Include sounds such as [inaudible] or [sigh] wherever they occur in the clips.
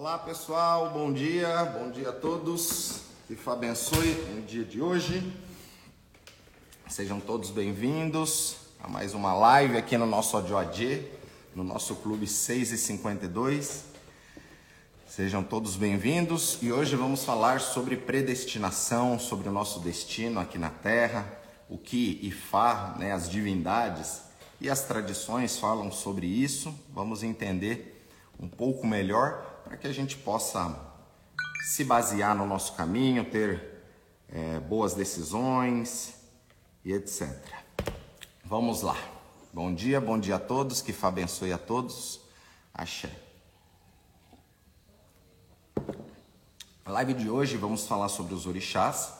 Olá pessoal, bom dia, bom dia a todos. Que Fá abençoe no dia de hoje. Sejam todos bem-vindos a mais uma live aqui no nosso ADOAD, no nosso clube 6 e 52. Sejam todos bem-vindos e hoje vamos falar sobre predestinação, sobre o nosso destino aqui na Terra, o que Ifá, né, as divindades e as tradições falam sobre isso. Vamos entender um pouco melhor para que a gente possa se basear no nosso caminho, ter é, boas decisões e etc. Vamos lá. Bom dia, bom dia a todos, que Fá abençoe a todos. Axé. Na live de hoje vamos falar sobre os orixás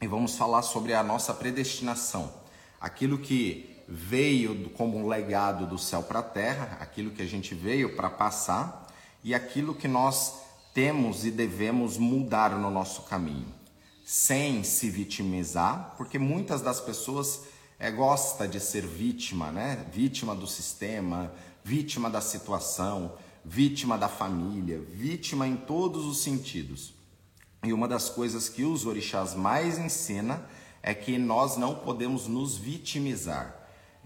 e vamos falar sobre a nossa predestinação. Aquilo que veio como um legado do céu para a terra, aquilo que a gente veio para passar e aquilo que nós temos e devemos mudar no nosso caminho, sem se vitimizar, porque muitas das pessoas é, gosta de ser vítima, né? Vítima do sistema, vítima da situação, vítima da família, vítima em todos os sentidos. E uma das coisas que os orixás mais ensina é que nós não podemos nos vitimizar.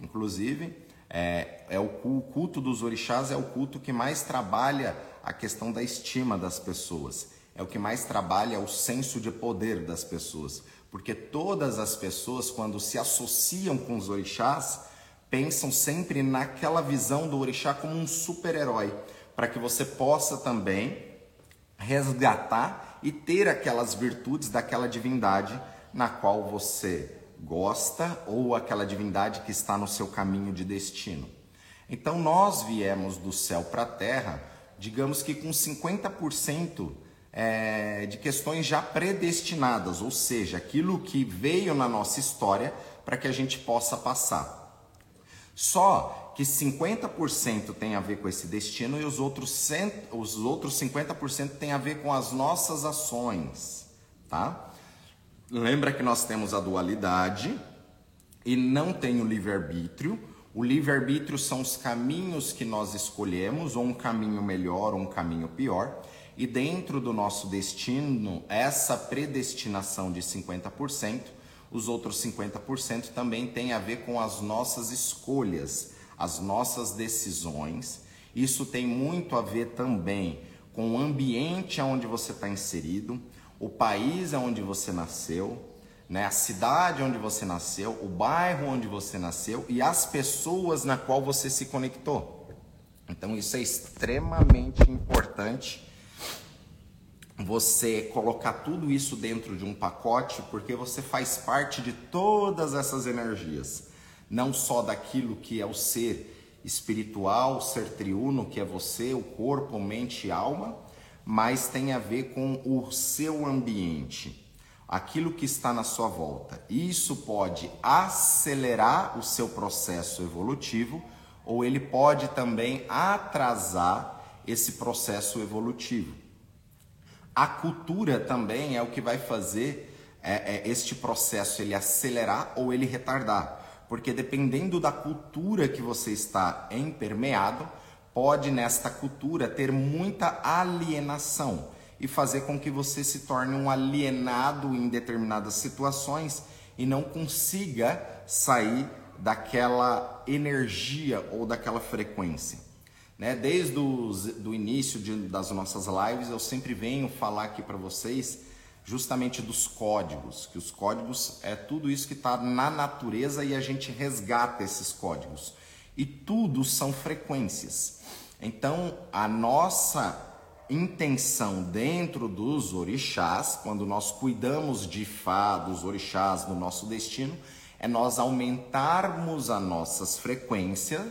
Inclusive, é, é o culto dos orixás é o culto que mais trabalha a questão da estima das pessoas. É o que mais trabalha o senso de poder das pessoas. Porque todas as pessoas, quando se associam com os orixás, pensam sempre naquela visão do orixá como um super-herói, para que você possa também resgatar e ter aquelas virtudes daquela divindade na qual você gosta ou aquela divindade que está no seu caminho de destino. Então nós viemos do céu para a terra, digamos que com 50% é, de questões já predestinadas, ou seja, aquilo que veio na nossa história para que a gente possa passar. Só que 50% tem a ver com esse destino e os outros, cento, os outros 50% tem a ver com as nossas ações, tá? Lembra que nós temos a dualidade e não tem o livre-arbítrio. O livre-arbítrio são os caminhos que nós escolhemos, ou um caminho melhor ou um caminho pior. E dentro do nosso destino, essa predestinação de 50%, os outros 50% também tem a ver com as nossas escolhas, as nossas decisões. Isso tem muito a ver também com o ambiente onde você está inserido o país onde você nasceu, né, a cidade onde você nasceu, o bairro onde você nasceu e as pessoas na qual você se conectou. Então isso é extremamente importante você colocar tudo isso dentro de um pacote, porque você faz parte de todas essas energias, não só daquilo que é o ser espiritual, ser triuno, que é você, o corpo, mente e alma, mas tem a ver com o seu ambiente, aquilo que está na sua volta. Isso pode acelerar o seu processo evolutivo ou ele pode também atrasar esse processo evolutivo. A cultura também é o que vai fazer é, é, este processo ele acelerar ou ele retardar, porque dependendo da cultura que você está empermeado, pode nesta cultura ter muita alienação e fazer com que você se torne um alienado em determinadas situações e não consiga sair daquela energia ou daquela frequência. Né? Desde o início de, das nossas lives, eu sempre venho falar aqui para vocês justamente dos códigos, que os códigos é tudo isso que está na natureza e a gente resgata esses códigos. E tudo são frequências. Então, a nossa intenção dentro dos orixás, quando nós cuidamos de Fá, dos orixás, do nosso destino, é nós aumentarmos as nossas frequências,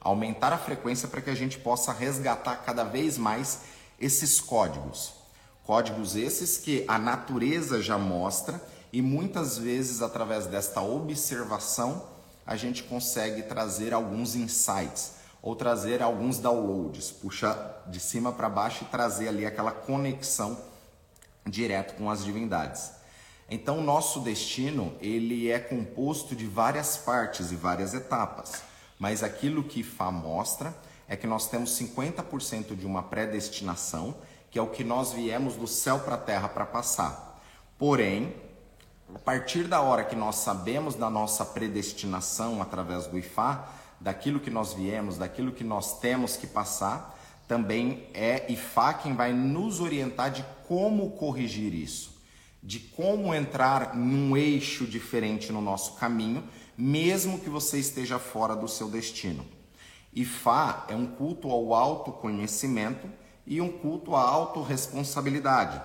aumentar a frequência para que a gente possa resgatar cada vez mais esses códigos. Códigos esses que a natureza já mostra e muitas vezes através desta observação a gente consegue trazer alguns insights ou trazer alguns downloads, puxar de cima para baixo e trazer ali aquela conexão direto com as divindades. Então, o nosso destino, ele é composto de várias partes e várias etapas, mas aquilo que Fá mostra é que nós temos 50% de uma predestinação que é o que nós viemos do céu para a terra para passar. Porém, a partir da hora que nós sabemos da nossa predestinação através do Ifá, daquilo que nós viemos, daquilo que nós temos que passar, também é Ifá quem vai nos orientar de como corrigir isso, de como entrar num eixo diferente no nosso caminho, mesmo que você esteja fora do seu destino. Ifá é um culto ao autoconhecimento e um culto à autorresponsabilidade.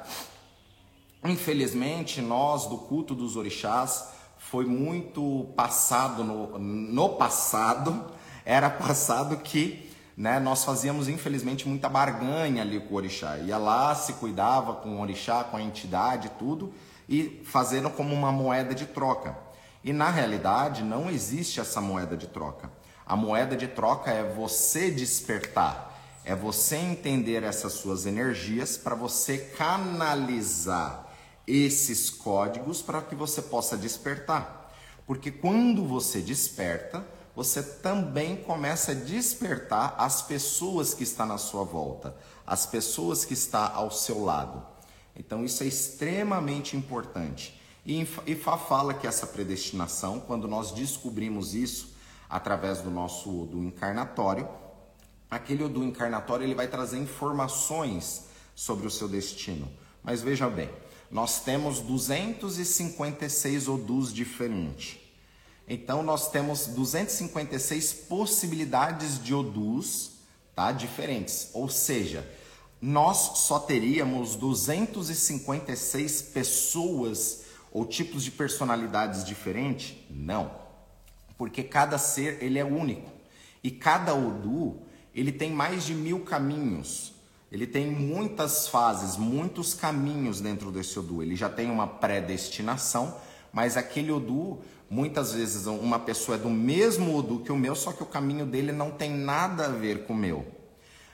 Infelizmente, nós do culto dos orixás foi muito passado no, no passado, era passado que né, nós fazíamos infelizmente muita barganha ali com o orixá. Ia lá, se cuidava com o orixá, com a entidade, tudo, e fazendo como uma moeda de troca. E na realidade não existe essa moeda de troca. A moeda de troca é você despertar, é você entender essas suas energias para você canalizar esses códigos para que você possa despertar. Porque quando você desperta, você também começa a despertar as pessoas que estão na sua volta, as pessoas que estão ao seu lado. Então isso é extremamente importante. E fala que essa predestinação, quando nós descobrimos isso através do nosso Odu encarnatório, aquele Odu encarnatório ele vai trazer informações sobre o seu destino. Mas veja bem, nós temos 256 Odus diferentes. Então nós temos 256 possibilidades de odus, tá? Diferentes. Ou seja, nós só teríamos 256 pessoas ou tipos de personalidades diferentes? Não. Porque cada ser ele é único. E cada Odu ele tem mais de mil caminhos. Ele tem muitas fases, muitos caminhos dentro desse Odu. Ele já tem uma predestinação, mas aquele Odu Muitas vezes uma pessoa é do mesmo Udu que o meu, só que o caminho dele não tem nada a ver com o meu.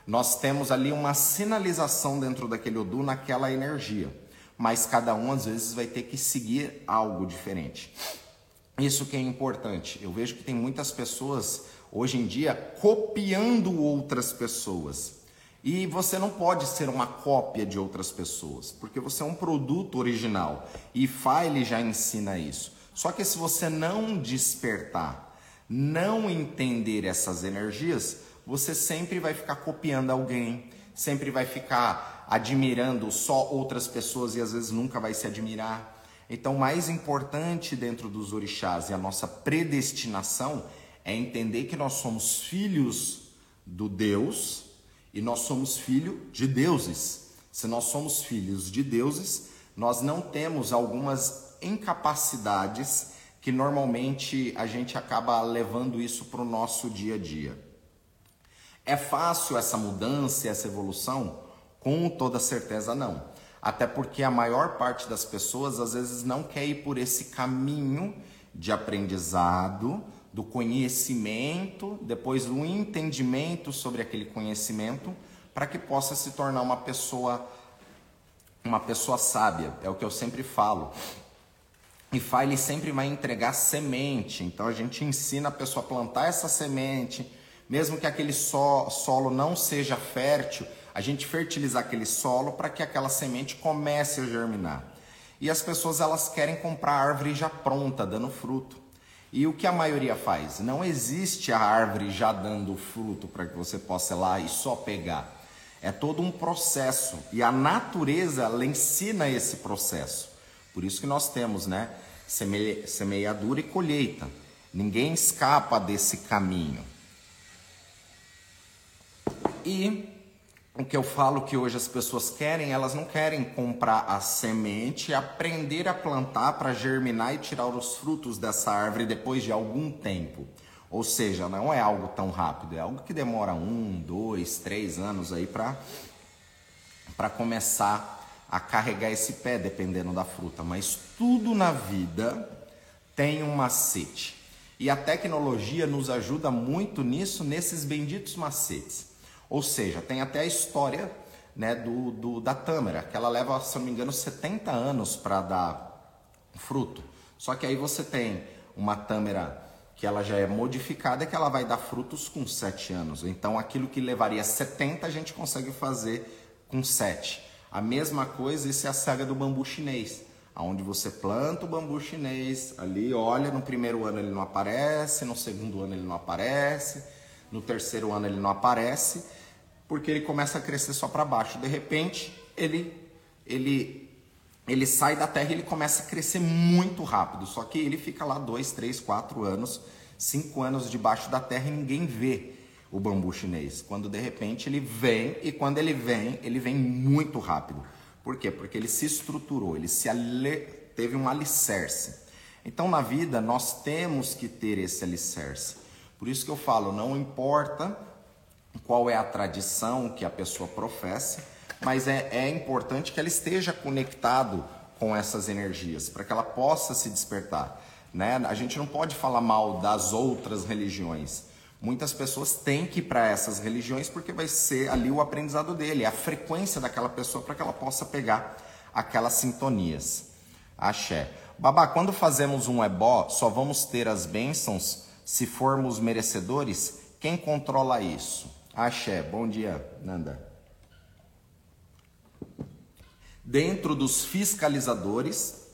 Nós temos ali uma sinalização dentro daquele Udu naquela energia, mas cada um às vezes vai ter que seguir algo diferente. Isso que é importante. Eu vejo que tem muitas pessoas hoje em dia copiando outras pessoas. E você não pode ser uma cópia de outras pessoas, porque você é um produto original. E File já ensina isso. Só que se você não despertar, não entender essas energias, você sempre vai ficar copiando alguém, sempre vai ficar admirando só outras pessoas e às vezes nunca vai se admirar. Então, o mais importante dentro dos orixás e a nossa predestinação é entender que nós somos filhos do Deus e nós somos filho de deuses. Se nós somos filhos de deuses, nós não temos algumas incapacidades que normalmente a gente acaba levando isso para o nosso dia a dia. É fácil essa mudança, essa evolução? Com toda certeza não. Até porque a maior parte das pessoas às vezes não quer ir por esse caminho de aprendizado, do conhecimento, depois do entendimento sobre aquele conhecimento, para que possa se tornar uma pessoa uma pessoa sábia. É o que eu sempre falo. E File sempre vai entregar semente. Então a gente ensina a pessoa a plantar essa semente, mesmo que aquele so, solo não seja fértil, a gente fertilizar aquele solo para que aquela semente comece a germinar. E as pessoas elas querem comprar árvore já pronta, dando fruto. E o que a maioria faz? Não existe a árvore já dando fruto para que você possa ir lá e só pegar. É todo um processo e a natureza ela ensina esse processo. Por isso que nós temos, né, semeadura e colheita. Ninguém escapa desse caminho. E o que eu falo que hoje as pessoas querem, elas não querem comprar a semente aprender a plantar para germinar e tirar os frutos dessa árvore depois de algum tempo. Ou seja, não é algo tão rápido, é algo que demora um, dois, três anos aí para começar a carregar esse pé, dependendo da fruta. Mas tudo na vida tem um macete. E a tecnologia nos ajuda muito nisso, nesses benditos macetes. Ou seja, tem até a história né, do, do, da tâmara, que ela leva, se não me engano, 70 anos para dar fruto. Só que aí você tem uma tâmara que ela já é modificada, que ela vai dar frutos com 7 anos. Então aquilo que levaria 70 a gente consegue fazer com sete. A mesma coisa, isso é a saga do bambu chinês, aonde você planta o bambu chinês, ali olha, no primeiro ano ele não aparece, no segundo ano ele não aparece, no terceiro ano ele não aparece, porque ele começa a crescer só para baixo. De repente, ele ele ele sai da terra e ele começa a crescer muito rápido. Só que ele fica lá dois, três, quatro anos, cinco anos debaixo da terra e ninguém vê o bambu chinês. Quando de repente ele vem e quando ele vem, ele vem muito rápido. Por quê? Porque ele se estruturou, ele se ale... teve um alicerce. Então na vida nós temos que ter esse alicerce. Por isso que eu falo, não importa qual é a tradição que a pessoa professe, mas é, é importante que ela esteja conectado com essas energias, para que ela possa se despertar. Né? A gente não pode falar mal das outras religiões. Muitas pessoas têm que ir para essas religiões porque vai ser ali o aprendizado dele, a frequência daquela pessoa para que ela possa pegar aquelas sintonias. Axé. Babá, quando fazemos um ebó, só vamos ter as bênçãos se formos merecedores? Quem controla isso? Axé. Bom dia, Nanda. dentro dos fiscalizadores,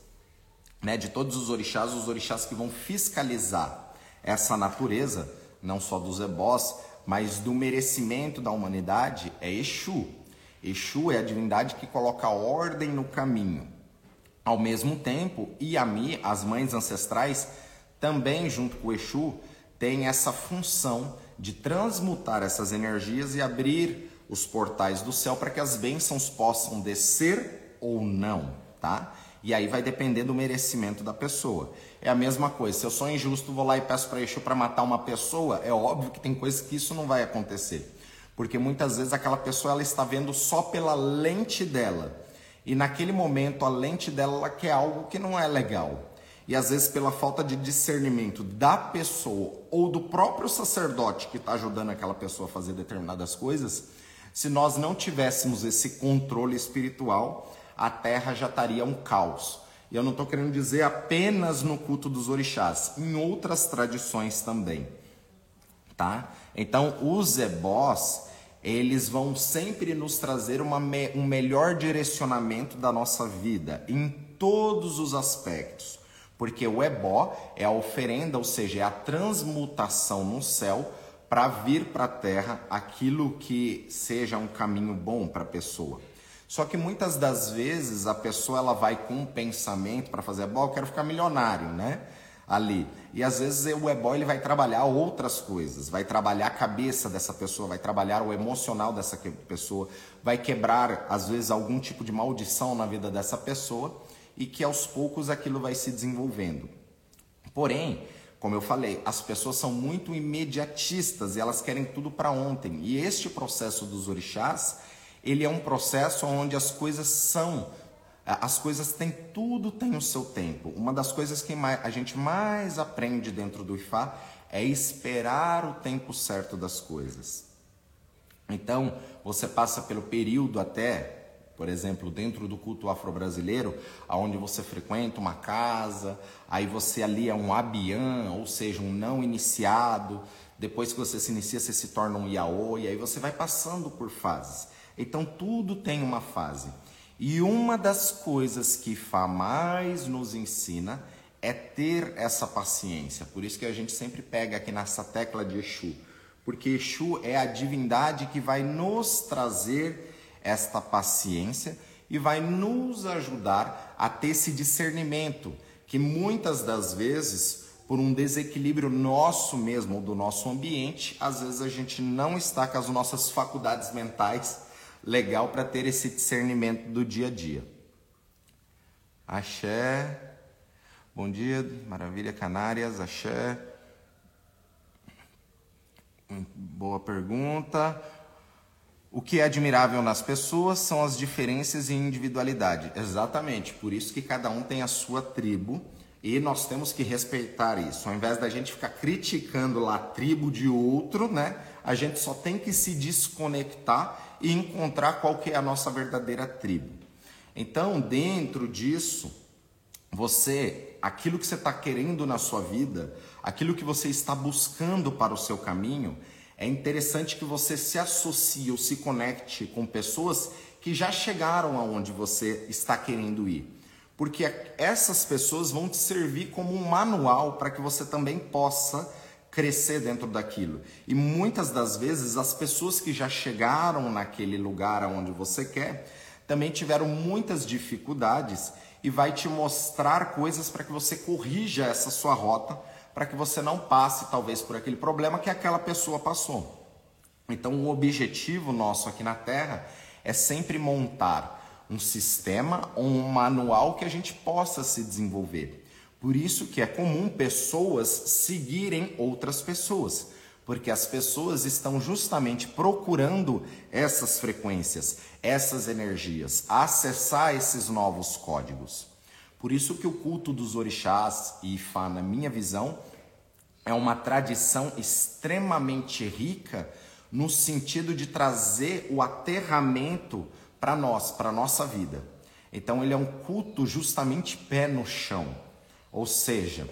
né, de todos os orixás, os orixás que vão fiscalizar essa natureza, não só dos ebós, mas do merecimento da humanidade, é Exu. Exu é a divindade que coloca ordem no caminho. Ao mesmo tempo, Iami, as mães ancestrais, também junto com Exu, tem essa função de transmutar essas energias e abrir os portais do céu para que as bênçãos possam descer ou não, tá? E aí vai depender do merecimento da pessoa. É a mesma coisa, se eu sou injusto, vou lá e peço para Exu para matar uma pessoa, é óbvio que tem coisas que isso não vai acontecer. Porque muitas vezes aquela pessoa ela está vendo só pela lente dela. E naquele momento a lente dela ela quer algo que não é legal. E às vezes pela falta de discernimento da pessoa ou do próprio sacerdote que está ajudando aquela pessoa a fazer determinadas coisas, se nós não tivéssemos esse controle espiritual, a terra já estaria um caos. E eu não estou querendo dizer apenas no culto dos orixás, em outras tradições também, tá? Então, os ebós, eles vão sempre nos trazer uma, um melhor direcionamento da nossa vida, em todos os aspectos. Porque o ebó é a oferenda, ou seja, é a transmutação no céu para vir para a terra aquilo que seja um caminho bom para a pessoa. Só que muitas das vezes a pessoa ela vai com um pensamento para fazer ebó, eu quero ficar milionário, né? Ali. E às vezes o ebó ele vai trabalhar outras coisas, vai trabalhar a cabeça dessa pessoa, vai trabalhar o emocional dessa pessoa, vai quebrar às vezes algum tipo de maldição na vida dessa pessoa e que aos poucos aquilo vai se desenvolvendo. Porém, como eu falei, as pessoas são muito imediatistas e elas querem tudo para ontem. E este processo dos orixás, ele é um processo onde as coisas são, as coisas têm tudo tem o seu tempo. Uma das coisas que a gente mais aprende dentro do Ifá é esperar o tempo certo das coisas. Então, você passa pelo período até, por exemplo, dentro do culto afro-brasileiro, aonde você frequenta uma casa, aí você ali é um abian, ou seja, um não iniciado. Depois que você se inicia, você se torna um yaô, e aí você vai passando por fases. Então tudo tem uma fase. E uma das coisas que Fá mais nos ensina é ter essa paciência. Por isso que a gente sempre pega aqui nessa tecla de Exu. Porque Exu é a divindade que vai nos trazer esta paciência e vai nos ajudar a ter esse discernimento que muitas das vezes, por um desequilíbrio nosso mesmo ou do nosso ambiente, às vezes a gente não está com as nossas faculdades mentais legal para ter esse discernimento do dia a dia. Axé. Bom dia, maravilha, Canárias, axé. Boa pergunta. O que é admirável nas pessoas são as diferenças e individualidade. Exatamente, por isso que cada um tem a sua tribo e nós temos que respeitar isso. Ao invés da gente ficar criticando lá a tribo de outro, né? A gente só tem que se desconectar e encontrar qual que é a nossa verdadeira tribo. Então, dentro disso, você, aquilo que você está querendo na sua vida, aquilo que você está buscando para o seu caminho, É interessante que você se associe ou se conecte com pessoas que já chegaram aonde você está querendo ir. Porque essas pessoas vão te servir como um manual para que você também possa crescer dentro daquilo. E muitas das vezes as pessoas que já chegaram naquele lugar aonde você quer também tiveram muitas dificuldades e vai te mostrar coisas para que você corrija essa sua rota, para que você não passe talvez por aquele problema que aquela pessoa passou. Então, o objetivo nosso aqui na Terra é sempre montar um sistema ou um manual que a gente possa se desenvolver. Por isso que é comum pessoas seguirem outras pessoas, porque as pessoas estão justamente procurando essas frequências, essas energias, acessar esses novos códigos. Por isso que o culto dos orixás e Ifá, na minha visão, é uma tradição extremamente rica no sentido de trazer o aterramento para nós, para nossa vida. Então ele é um culto justamente pé no chão. Ou seja,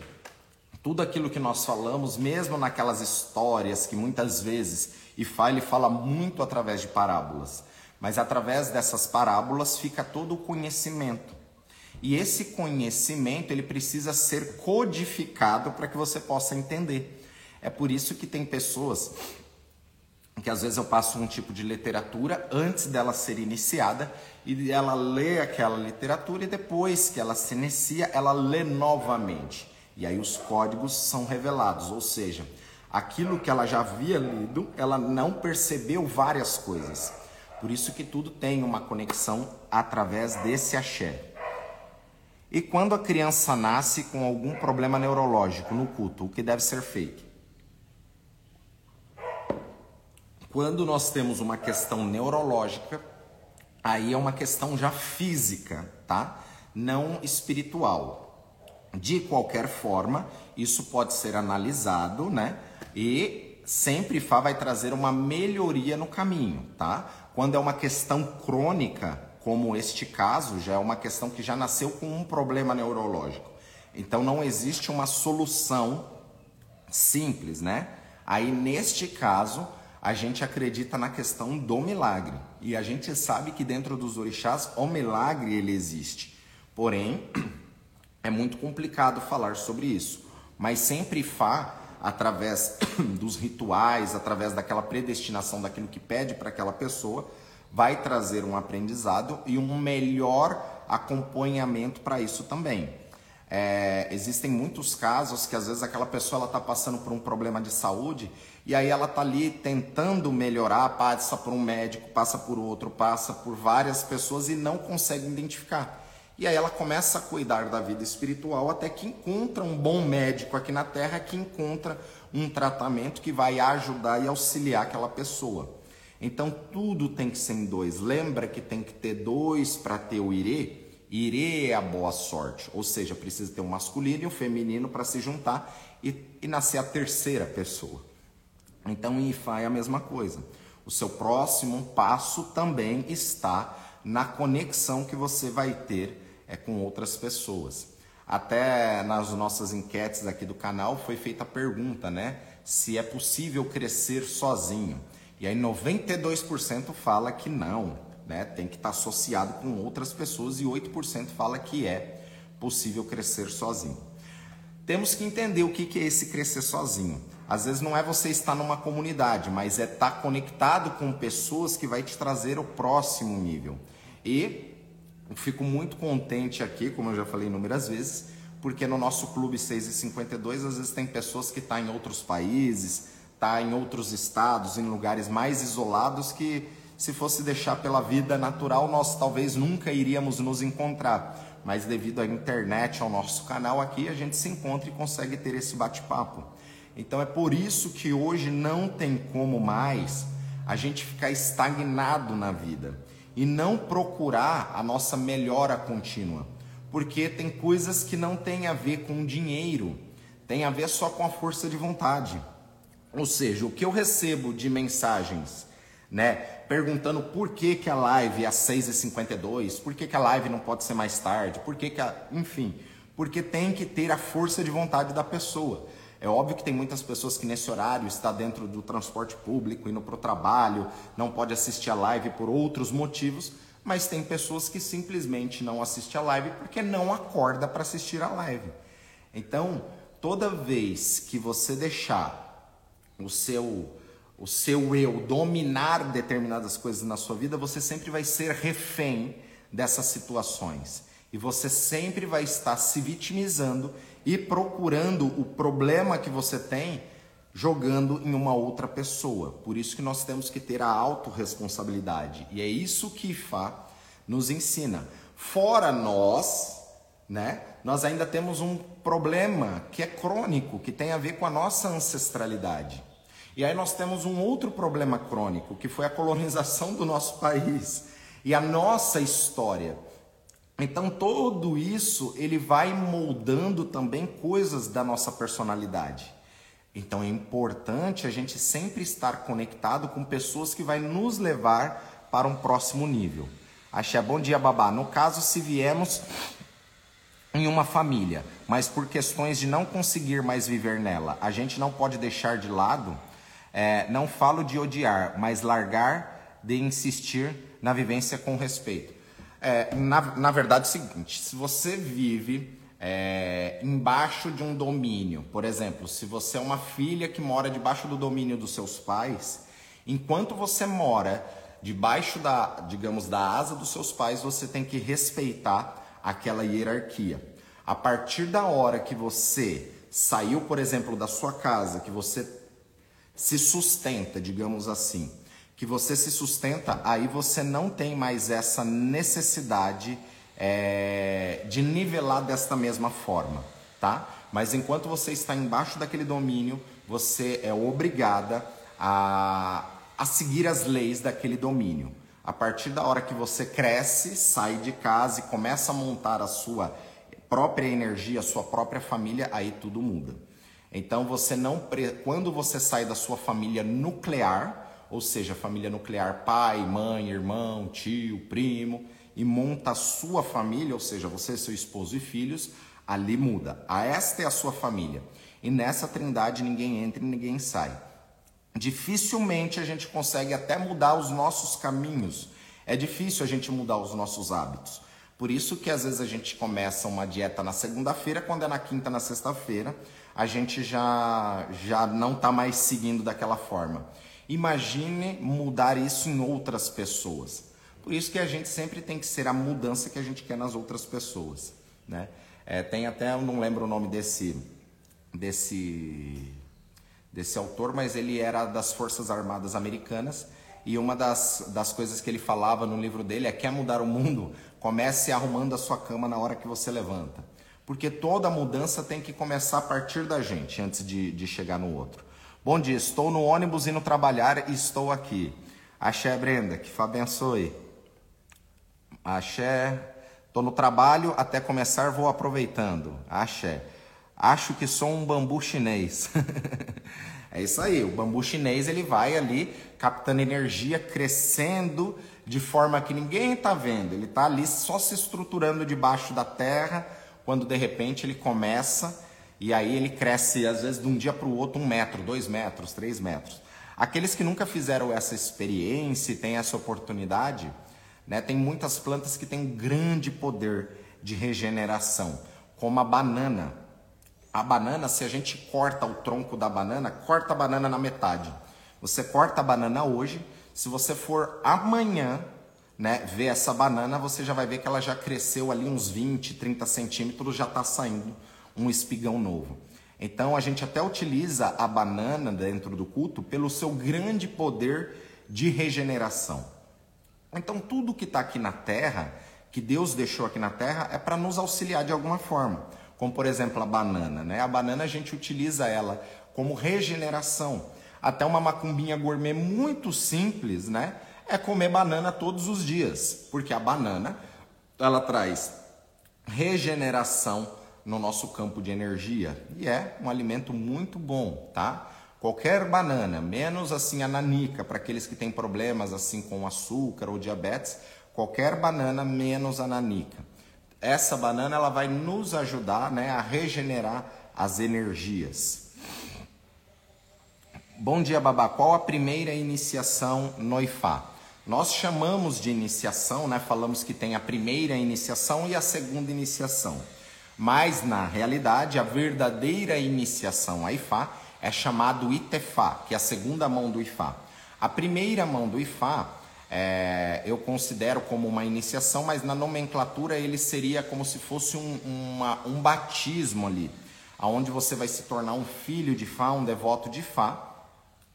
tudo aquilo que nós falamos, mesmo naquelas histórias que muitas vezes Ifá ele fala muito através de parábolas, mas através dessas parábolas fica todo o conhecimento. E esse conhecimento ele precisa ser codificado para que você possa entender. É por isso que tem pessoas que às vezes eu passo um tipo de literatura antes dela ser iniciada e ela lê aquela literatura e depois que ela se inicia, ela lê novamente. E aí os códigos são revelados, ou seja, aquilo que ela já havia lido, ela não percebeu várias coisas. Por isso que tudo tem uma conexão através desse axé. E quando a criança nasce com algum problema neurológico no culto, o que deve ser feito? Quando nós temos uma questão neurológica, aí é uma questão já física, tá? Não espiritual. De qualquer forma, isso pode ser analisado, né? E sempre Fá vai trazer uma melhoria no caminho, tá? Quando é uma questão crônica, como este caso, já é uma questão que já nasceu com um problema neurológico. Então não existe uma solução simples, né? Aí neste caso, a gente acredita na questão do milagre. E a gente sabe que dentro dos orixás o milagre ele existe. Porém, [clears throat] é muito complicado falar sobre isso. Mas sempre Fá, através [clears throat] dos rituais, através daquela predestinação daquilo que pede para aquela pessoa, vai trazer um aprendizado e um melhor acompanhamento para isso também. É, existem muitos casos que às vezes aquela pessoa está passando por um problema de saúde e aí ela está ali tentando melhorar, passa por um médico, passa por outro, passa por várias pessoas e não consegue identificar. E aí ela começa a cuidar da vida espiritual até que encontra um bom médico aqui na Terra que encontra um tratamento que vai ajudar e auxiliar aquela pessoa. Então tudo tem que ser em dois. Lembra que tem que ter dois para ter o irê? Irê é a boa sorte, ou seja, precisa ter um masculino e um feminino para se juntar e, e, nascer a terceira pessoa. Então, em Ifá é a mesma coisa. O seu próximo passo também está na conexão que você vai ter é, com outras pessoas. Até nas nossas enquetes aqui do canal foi feita a pergunta, né? Se é possível crescer sozinho. E aí 92% fala que não, né? Tem que estar associado com outras pessoas e 8% fala que é possível crescer sozinho. Temos que entender o que é esse crescer sozinho. Às vezes não é você estar numa comunidade, mas é estar conectado com pessoas que vai te trazer o próximo nível. E eu fico muito contente aqui, como eu já falei inúmeras vezes, porque no nosso clube 6 e 52 às vezes tem pessoas que estão tá em outros países, tá em outros estados, em lugares mais isolados que se fosse deixar pela vida natural, nós talvez nunca iríamos nos encontrar. Mas devido à internet, ao nosso canal aqui, a gente se encontra e consegue ter esse bate-papo. Então é por isso que hoje não tem como mais a gente ficar estagnado na vida e não procurar a nossa melhora contínua. Porque tem coisas que não tem a ver com dinheiro, tem a ver só com a força de vontade. Ou seja, o que eu recebo de mensagens né? Perguntando por que, que a live é às 6h52, por que, que a live não pode ser mais tarde, por que, que a... enfim, porque tem que ter a força de vontade da pessoa. É óbvio que tem muitas pessoas que nesse horário está dentro do transporte público, indo para o trabalho, não pode assistir a live por outros motivos, mas tem pessoas que simplesmente não assistem a live porque não acorda para assistir a live. Então, toda vez que você deixar o seu o seu eu dominar determinadas coisas na sua vida, você sempre vai ser refém dessas situações. E você sempre vai estar se vitimizando e procurando o problema que você tem jogando em uma outra pessoa. Por isso que nós temos que ter a autorresponsabilidade. E é isso que Ifá nos ensina. Fora nós, né? Nós ainda temos um problema que é crônico, que tem a ver com a nossa ancestralidade. E aí nós temos um outro problema crônico, que foi a colonização do nosso país e a nossa história. Então tudo isso ele vai moldando também coisas da nossa personalidade. Então é importante a gente sempre estar conectado com pessoas que vai nos levar para um próximo nível. Axé, bom dia, babá. No caso, se viemos em uma família, mas por questões de não conseguir mais viver nela, a gente não pode deixar de lado é, não falo de odiar, mas largar de insistir na vivência com respeito. É, na, na verdade é o seguinte, se você vive é, embaixo de um domínio, por exemplo, se você é uma filha que mora debaixo do domínio dos seus pais, enquanto você mora debaixo da, digamos, da asa dos seus pais, você tem que respeitar aquela hierarquia. A partir da hora que você saiu, por exemplo, da sua casa, que você se sustenta, digamos assim, que você se sustenta, aí você não tem mais essa necessidade é, de nivelar desta mesma forma, tá? Mas enquanto você está embaixo daquele domínio, você é obrigada a, a seguir as leis daquele domínio. A partir da hora que você cresce, sai de casa e começa a montar a sua própria energia, a sua própria família, aí tudo muda. Então você não quando você sai da sua família nuclear, ou seja, família nuclear, pai, mãe, irmão, tio, primo, e monta a sua família, ou seja, você, seu esposo e filhos, ali muda. A esta é a sua família. E nessa trindade ninguém entra e ninguém sai. Dificilmente a gente consegue até mudar os nossos caminhos. É difícil a gente mudar os nossos hábitos. Por isso que às vezes a gente começa uma dieta na segunda-feira, quando é na quinta, na sexta-feira, a gente já, já não está mais seguindo daquela forma. Imagine mudar isso em outras pessoas. Por isso que a gente sempre tem que ser a mudança que a gente quer nas outras pessoas. Né? É, tem até, eu não lembro o nome desse, desse, desse autor, mas ele era das Forças Armadas Americanas. E uma das, das coisas que ele falava no livro dele é: quer mudar o mundo? Comece arrumando a sua cama na hora que você levanta porque toda mudança tem que começar a partir da gente antes de, de chegar no outro. Bom dia, estou no ônibus indo trabalhar e estou aqui. Axé, Brenda, que Fá abençoe. Axé, estou no trabalho, até começar vou aproveitando. Axé, acho que sou um bambu chinês. [laughs] é isso aí, o bambu chinês ele vai ali captando energia, crescendo de forma que ninguém está vendo. Ele está ali só se estruturando debaixo da terra quando de repente ele começa e aí ele cresce, às vezes, de um dia para o outro, um metro, dois metros, três metros. Aqueles que nunca fizeram essa experiência e têm essa oportunidade, né, tem muitas plantas que têm grande poder de regeneração, como a banana. A banana, se a gente corta o tronco da banana, corta a banana na metade. Você corta a banana hoje, se você for amanhã né, ver essa banana, você já vai ver que ela já cresceu ali uns 20, 30 centímetros, já está saindo um espigão novo. Então a gente até utiliza a banana dentro do culto pelo seu grande poder de regeneração. Então tudo que está aqui na terra, que Deus deixou aqui na terra, é para nos auxiliar de alguma forma. Como por exemplo a banana, né? A banana a gente utiliza ela como regeneração. Até uma macumbinha gourmet muito simples, né? É comer banana todos os dias, porque a banana ela traz regeneração no nosso campo de energia e é um alimento muito bom, tá? Qualquer banana, menos assim a nanica para aqueles que têm problemas assim com açúcar ou diabetes, qualquer banana menos a nanica. Essa banana ela vai nos ajudar, né, a regenerar as energias. Bom dia, Babá. Qual a primeira iniciação no Ifá? Nós chamamos de iniciação, né? Falamos que tem a primeira iniciação e a segunda iniciação. Mas na realidade, a verdadeira iniciação a Ifá é chamado Itefá, que é a segunda mão do Ifá. A primeira mão do Ifá é, eu considero como uma iniciação, mas na nomenclatura ele seria como se fosse um, uma, um batismo ali, aonde você vai se tornar um filho de Fá, um devoto de Fá.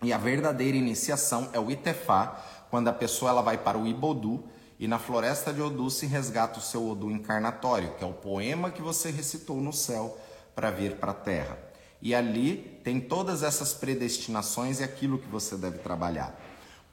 E a verdadeira iniciação é o Itefá, quando a pessoa ela vai para o Ibodu e na floresta de Odu se resgata o seu Odu encarnatório, que é o poema que você recitou no céu para vir para a terra. E ali tem todas essas predestinações e aquilo que você deve trabalhar.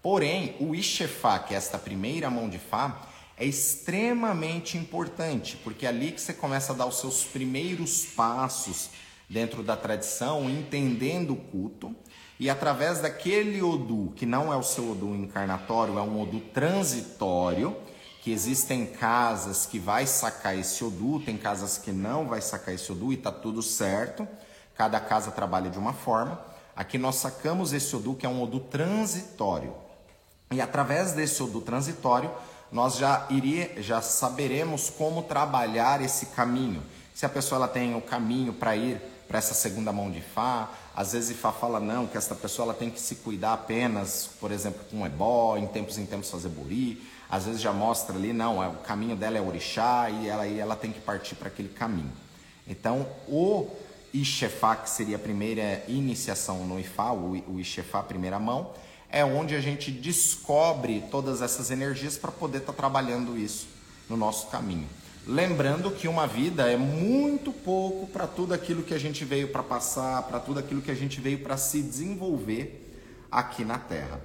Porém, o Ishefá, que é esta primeira mão de Fá, é extremamente importante, porque é ali que você começa a dar os seus primeiros passos dentro da tradição, entendendo o culto, e através daquele Odu, que não é o seu Odu encarnatório, é um Odu transitório, que existem casas que vai sacar esse Odu, tem casas que não vai sacar esse Odu e tá tudo certo. Cada casa trabalha de uma forma. Aqui nós sacamos esse Odu, que é um Odu transitório. E através desse Odu transitório, nós já, iria, já saberemos como trabalhar esse caminho. Se a pessoa ela tem o caminho para ir para essa segunda mão de Fá, às vezes Fá fala não, que essa pessoa ela tem que se cuidar apenas, por exemplo, com ebó, em tempos em tempos fazer buri. Às vezes já mostra ali, não, é, o caminho dela é orixá e ela, e ela tem que partir para aquele caminho. Então, o Ixefá, que seria a primeira iniciação no Ifá, o, o Ixefá, primeira mão, é onde a gente descobre todas essas energias para poder estar tá trabalhando isso no nosso caminho. Lembrando que uma vida é muito pouco para tudo aquilo que a gente veio para passar, para tudo aquilo que a gente veio para se desenvolver aqui na Terra.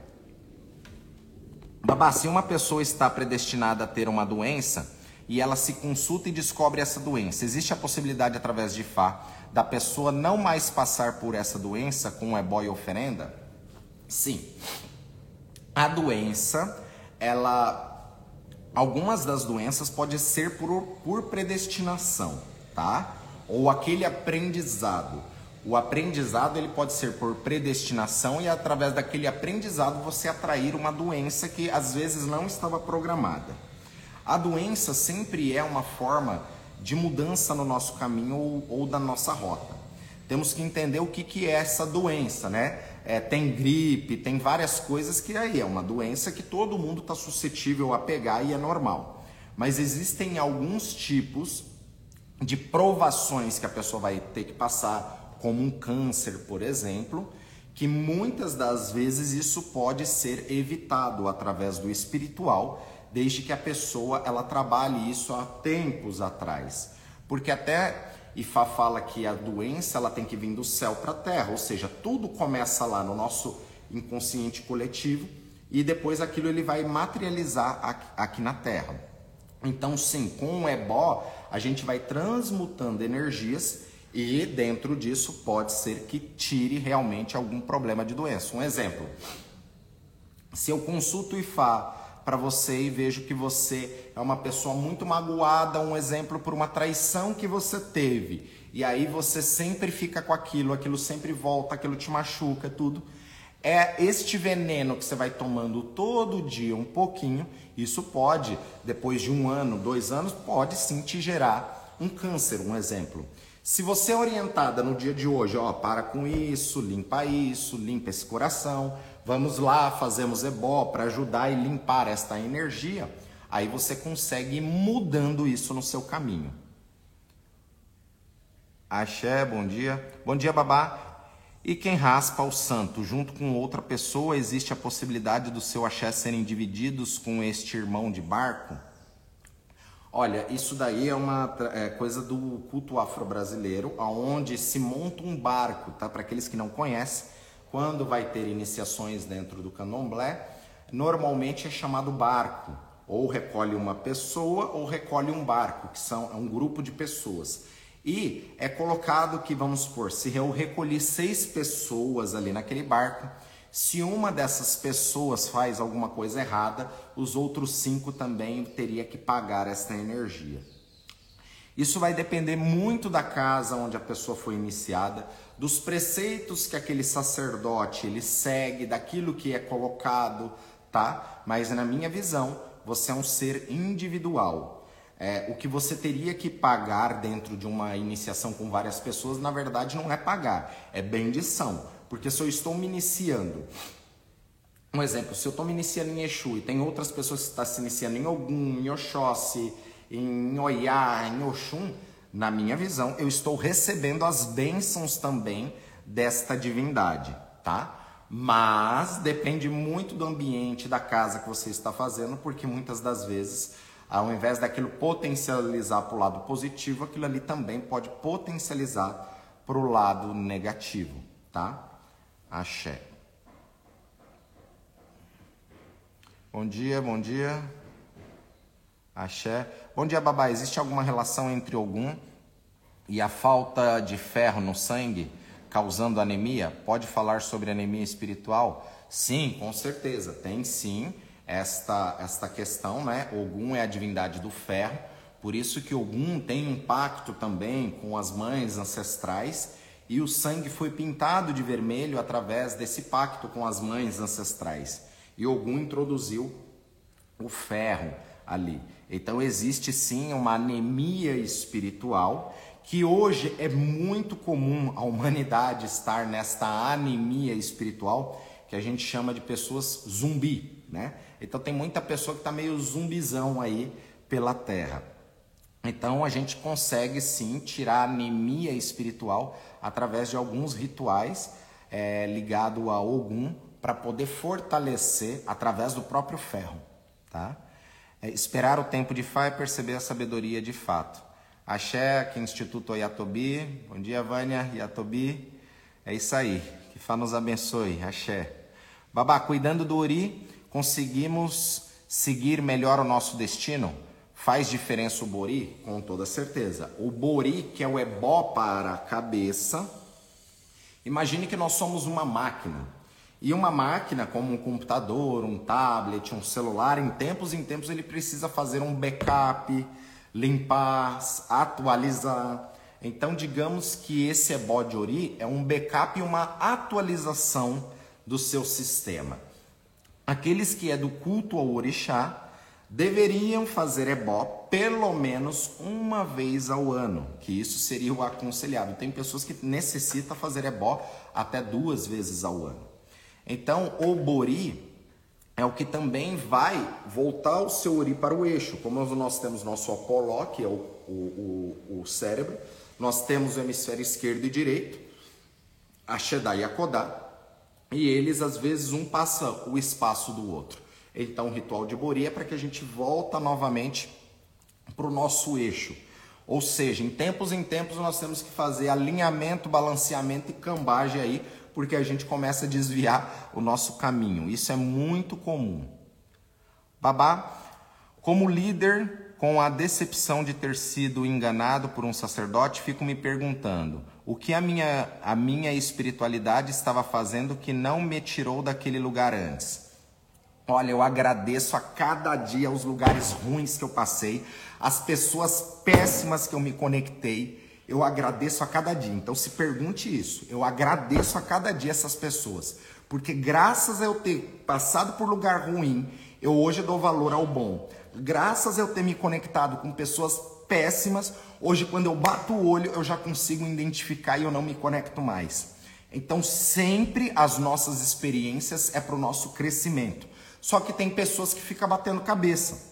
Babá, se uma pessoa está predestinada a ter uma doença e ela se consulta e descobre essa doença, existe a possibilidade através de Fá da pessoa não mais passar por essa doença com ebó e oferenda? Sim. A doença, ela algumas das doenças pode ser por, por predestinação, tá? Ou aquele aprendizado. O aprendizado ele pode ser por predestinação e através daquele aprendizado você atrair uma doença que às vezes não estava programada. A doença sempre é uma forma de mudança no nosso caminho ou, ou da nossa rota. Temos que entender o que, que é essa doença, né? É, tem gripe, tem várias coisas que aí é uma doença que todo mundo está suscetível a pegar e é normal. Mas existem alguns tipos de provações que a pessoa vai ter que passar, como um câncer, por exemplo, que muitas das vezes isso pode ser evitado através do espiritual, desde que a pessoa ela trabalhe isso há tempos atrás. Porque até e Fá fala que a doença ela tem que vir do céu para a terra, ou seja, tudo começa lá no nosso inconsciente coletivo e depois aquilo ele vai materializar aqui na terra. Então, sim, com o ebó, a gente vai transmutando energias e dentro disso pode ser que tire realmente algum problema de doença. Um exemplo: se eu consulto o Ifá para você e vejo que você é uma pessoa muito magoada, um exemplo por uma traição que você teve. E aí você sempre fica com aquilo, aquilo sempre volta, aquilo te machuca, tudo. É este veneno que você vai tomando todo dia um pouquinho, isso pode, depois de um ano, dois anos, pode sim te gerar um câncer, um exemplo. Se você é orientada no dia de hoje, ó, para com isso, limpa isso, limpa esse coração, Vamos lá, fazemos ebó para ajudar e limpar esta energia. Aí você consegue ir mudando isso no seu caminho. Axé, bom dia. Bom dia, babá. E quem raspa o santo junto com outra pessoa, existe a possibilidade do seu axé serem divididos com este irmão de barco? Olha, isso daí é uma é, coisa do culto afro-brasileiro, aonde se monta um barco, tá? Para aqueles que não conhecem, quando vai ter iniciações dentro do candomblé, normalmente é chamado barco, ou recolhe uma pessoa ou recolhe um barco, que são é um grupo de pessoas. E é colocado que, vamos supor, se eu recolhi seis pessoas ali naquele barco, se uma dessas pessoas faz alguma coisa errada, os outros cinco também teria que pagar essa energia. Isso vai depender muito da casa onde a pessoa foi iniciada, dos preceitos que aquele sacerdote ele segue, daquilo que é colocado, tá? Mas na minha visão, você é um ser individual. É, o que você teria que pagar dentro de uma iniciação com várias pessoas, na verdade, não é pagar, é bendição. Porque se eu estou me iniciando, um exemplo, se eu estou me iniciando em Exu e tem outras pessoas que estão se iniciando em Ogum, em Oxóssi, em Oiá, em Oxum, na minha visão, eu estou recebendo as bênçãos também desta divindade, tá? Mas depende muito do ambiente da casa que você está fazendo, porque muitas das vezes, ao invés daquilo potencializar para o lado positivo, aquilo ali também pode potencializar para o lado negativo, tá? Axé. Bom dia, bom dia. Axé. Bom dia, babá. Existe alguma relação entre algum e a falta de ferro no sangue causando anemia? Pode falar sobre anemia espiritual? Sim, com certeza. Tem sim esta, esta questão, né? Ogum é a divindade do ferro, por isso que Ogum tem um pacto também com as mães ancestrais e o sangue foi pintado de vermelho através desse pacto com as mães ancestrais. E Ogum introduziu o ferro ali. Então existe sim uma anemia espiritual que hoje é muito comum a humanidade estar nesta anemia espiritual que a gente chama de pessoas zumbi, né? Então tem muita pessoa que está meio zumbizão aí pela terra. Então a gente consegue sim tirar a anemia espiritual através de alguns rituais é, ligado a Ogum para poder fortalecer através do próprio ferro, tá? É, esperar o tempo de Fá e perceber a sabedoria de fato. Axé, aqui Instituto Oyatobi. Bom dia, Vânia, Yatobi. É isso aí. Que Fá nos abençoe. Axé. Babá, cuidando do Ori, conseguimos seguir melhor o nosso destino? Faz diferença o Bori? Com toda certeza. O Bori, que é o ebó para a cabeça. Imagine que nós somos uma máquina. E uma máquina, como um computador, um tablet, um celular, em tempos em tempos ele precisa fazer um backup, limpar, atualizar. Então, digamos que esse ebó de Ori é um backup e uma atualização do seu sistema. Aqueles que é do culto ao orixá deveriam fazer ebó pelo menos uma vez ao ano, que isso seria o aconselhado. Tem pessoas que necessitam fazer ebó até duas vezes ao ano. Então, o Bori é o que também vai voltar o seu Ori para o eixo. Como nós temos nosso Apoló, que é o, o, o, cérebro, nós temos o hemisfério esquerdo e direito, a Shedá e a Kodá, e eles às vezes um passa o espaço do outro. Então, o ritual de Bori é para que a gente volta novamente para o nosso eixo. Ou seja, em tempos em tempos nós temos que fazer alinhamento, balanceamento e cambagem aí porque a gente começa a desviar o nosso caminho. Isso é muito comum. Babá, como líder, com a decepção de ter sido enganado por um sacerdote, fico me perguntando: o que a minha, a minha espiritualidade estava fazendo que não me tirou daquele lugar antes? Olha, eu agradeço a cada dia os lugares ruins que eu passei, as pessoas péssimas que eu me conectei eu agradeço a cada dia. Então se pergunte isso. Eu agradeço a cada dia essas pessoas, porque graças a eu ter passado por lugar ruim, eu hoje dou valor ao bom. Graças a eu ter me conectado com pessoas péssimas, hoje quando eu bato o olho, eu já consigo identificar e eu não me conecto mais. Então sempre as nossas experiências é para o nosso crescimento. Só que tem pessoas que ficam batendo cabeça.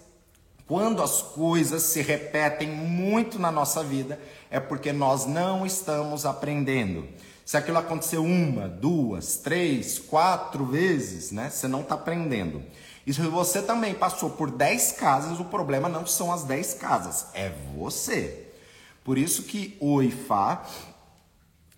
Quando as coisas se repetem muito na nossa vida, é porque nós não estamos aprendendo. Se aquilo aconteceu uma, duas, três, quatro vezes, né? Você não está aprendendo. E se você também passou por dez casas, o problema não são as dez casas, é você. Por isso que o IFA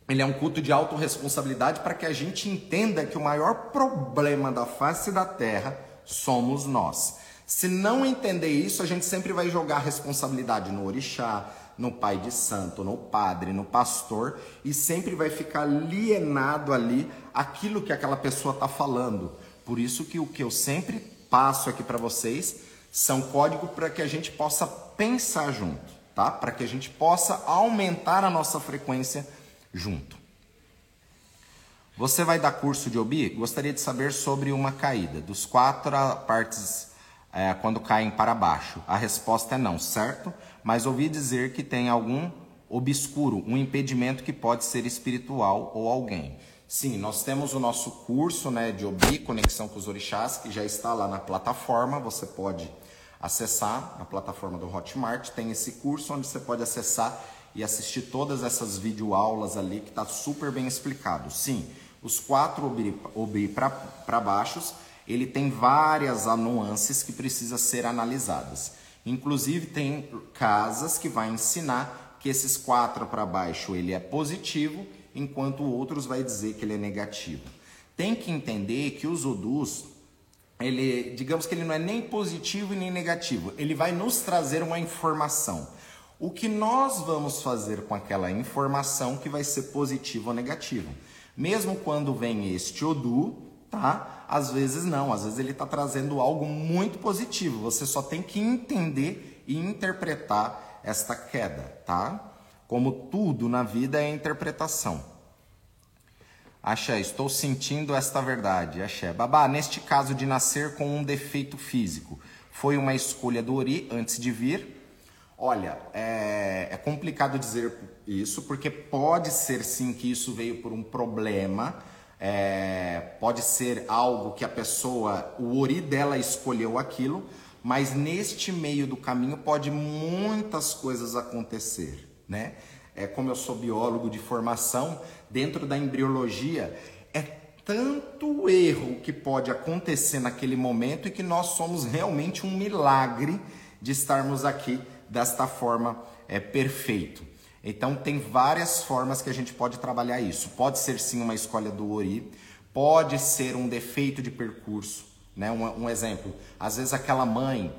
ele é um culto de autorresponsabilidade para que a gente entenda que o maior problema da face da terra somos nós. Se não entender isso, a gente sempre vai jogar a responsabilidade no orixá, no pai de santo, no padre, no pastor e sempre vai ficar alienado ali aquilo que aquela pessoa está falando. Por isso que o que eu sempre passo aqui para vocês são códigos para que a gente possa pensar junto, tá? Para que a gente possa aumentar a nossa frequência junto. Você vai dar curso de Obi? Gostaria de saber sobre uma caída, dos quatro partes é, quando caem para baixo. A resposta é não, certo? Mas ouvi dizer que tem algum obscuro, um impedimento que pode ser espiritual ou alguém. Sim, nós temos o nosso curso né, de Obi, Conexão com os Orixás, que já está lá na plataforma. Você pode acessar na plataforma do Hotmart. Tem esse curso onde você pode acessar e assistir todas essas videoaulas ali, que está super bem explicado. Sim, os quatro Obi, obi para baixos, ele tem várias nuances que precisam ser analisadas. Inclusive, tem casas que vai ensinar que esses quatro para baixo ele é positivo enquanto outros vai dizer que ele é negativo. Tem que entender que os odus, ele, digamos que ele não é nem positivo e nem negativo, ele vai nos trazer uma informação. O que nós vamos fazer com aquela informação que vai ser positivo ou negativo? Mesmo quando vem este odu, tá? Às vezes não, às vezes ele está trazendo algo muito positivo. Você só tem que entender e interpretar esta queda, tá? Como tudo na vida é interpretação. Axé, estou sentindo esta verdade. Axé, babá, neste caso de nascer com um defeito físico, foi uma escolha do Ori antes de vir? Olha, é, é complicado dizer isso, porque pode ser sim que isso veio por um problema, é, pode ser algo que a pessoa, o Ori dela escolheu aquilo, mas neste meio do caminho pode muitas coisas acontecer né? É, como eu sou biólogo de formação, dentro da embriologia, é tanto erro que pode acontecer naquele momento e que nós somos realmente um milagre de estarmos aqui desta forma é, perfeito. Então tem várias formas que a gente pode trabalhar isso. Pode ser sim uma escolha do Ori, pode ser um defeito de percurso, né? Um, um exemplo, às vezes aquela mãe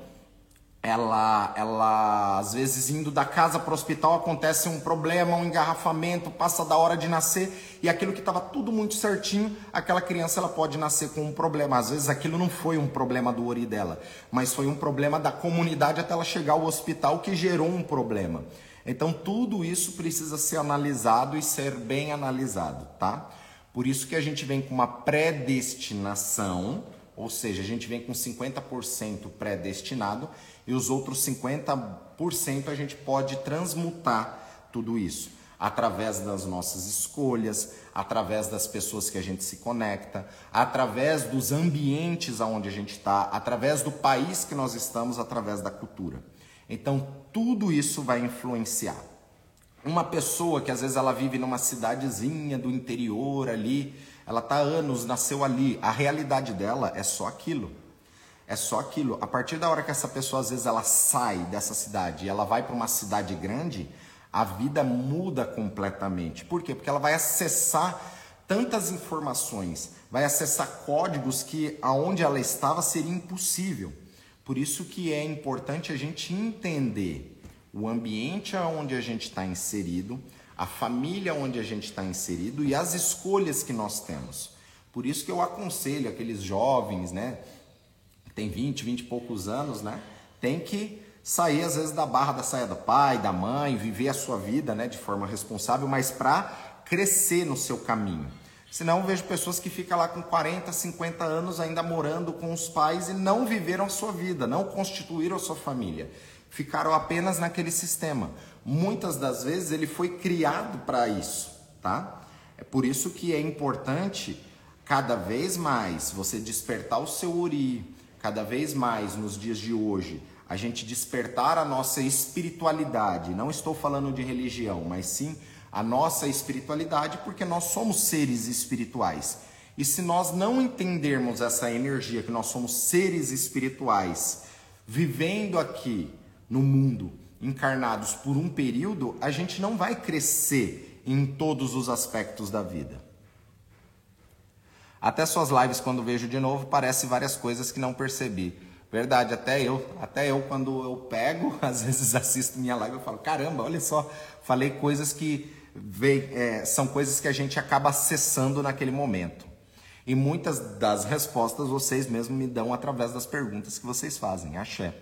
ela, ela às vezes indo da casa para o hospital acontece um problema, um engarrafamento, passa da hora de nascer e aquilo que estava tudo muito certinho, aquela criança ela pode nascer com um problema. Às vezes aquilo não foi um problema do ori dela, mas foi um problema da comunidade até ela chegar ao hospital que gerou um problema. Então tudo isso precisa ser analisado e ser bem analisado, tá? Por isso que a gente vem com uma predestinação, ou seja, a gente vem com 50% predestinado e os outros 50% a gente pode transmutar tudo isso através das nossas escolhas, através das pessoas que a gente se conecta, através dos ambientes aonde a gente está, através do país que nós estamos, através da cultura. Então, tudo isso vai influenciar. Uma pessoa que às vezes ela vive numa cidadezinha do interior ali, ela está anos, nasceu ali, a realidade dela é só aquilo. É só aquilo. A partir da hora que essa pessoa às vezes ela sai dessa cidade e ela vai para uma cidade grande, a vida muda completamente. Por quê? Porque ela vai acessar tantas informações, vai acessar códigos que aonde ela estava seria impossível. Por isso que é importante a gente entender o ambiente onde a gente está inserido, a família onde a gente está inserido e as escolhas que nós temos. Por isso que eu aconselho aqueles jovens, né? tem 20, 20 e poucos anos, né? Tem que sair às vezes da barra da saia do pai, da mãe, viver a sua vida, né, de forma responsável, mas para crescer no seu caminho. Senão vejo pessoas que ficam lá com 40, 50 anos ainda morando com os pais e não viveram a sua vida, não constituíram a sua família. Ficaram apenas naquele sistema. Muitas das vezes ele foi criado para isso, tá? É por isso que é importante cada vez mais você despertar o seu uri, cada vez mais nos dias de hoje, a gente despertar a nossa espiritualidade. Não estou falando de religião, mas sim a nossa espiritualidade, porque nós somos seres espirituais. E se nós não entendermos essa energia, que nós somos seres espirituais, vivendo aqui no mundo, encarnados por um período, a gente não vai crescer em todos os aspectos da vida. Até suas lives, quando vejo de novo, parece várias coisas que não percebi. Verdade, até eu, até eu quando eu pego, [laughs] às vezes assisto minha live, eu falo, caramba, olha só, falei coisas que é, são coisas que a gente acaba acessando naquele momento. E muitas das respostas vocês mesmos me dão através das perguntas que vocês fazem. Axé.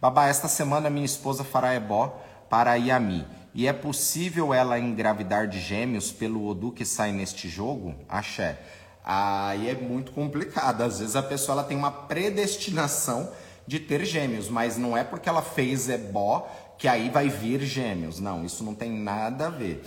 Babá, esta semana minha esposa fará ebó para Yami. E é possível ela engravidar de gêmeos pelo Odu que sai neste jogo? Axé. Aí é muito complicado. Às vezes a pessoa ela tem uma predestinação de ter gêmeos, mas não é porque ela fez ebó que aí vai vir gêmeos. Não, isso não tem nada a ver.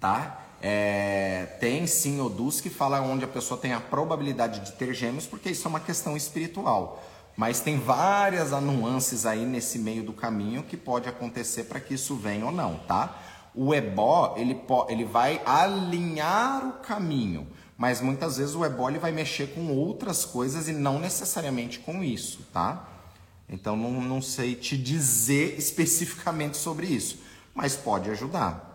Tá? É, tem sim Odus que fala onde a pessoa tem a probabilidade de ter gêmeos, porque isso é uma questão espiritual. Mas tem várias nuances aí nesse meio do caminho que pode acontecer para que isso venha ou não, tá? O ebó, ele, ele vai alinhar o caminho, mas muitas vezes o ebó ele vai mexer com outras coisas e não necessariamente com isso, tá? Então não, não sei te dizer especificamente sobre isso, mas pode ajudar.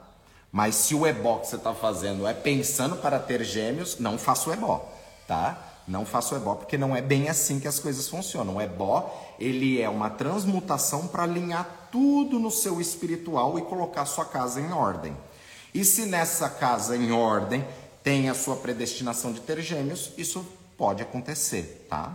Mas se o ebó que você está fazendo é pensando para ter gêmeos, não faça o ebó, tá? Não faça o ebó porque não é bem assim que as coisas funcionam. O ebó, ele é uma transmutação para alinhar tudo no seu espiritual e colocar sua casa em ordem. E se nessa casa em ordem tem a sua predestinação de ter gêmeos, isso pode acontecer, tá?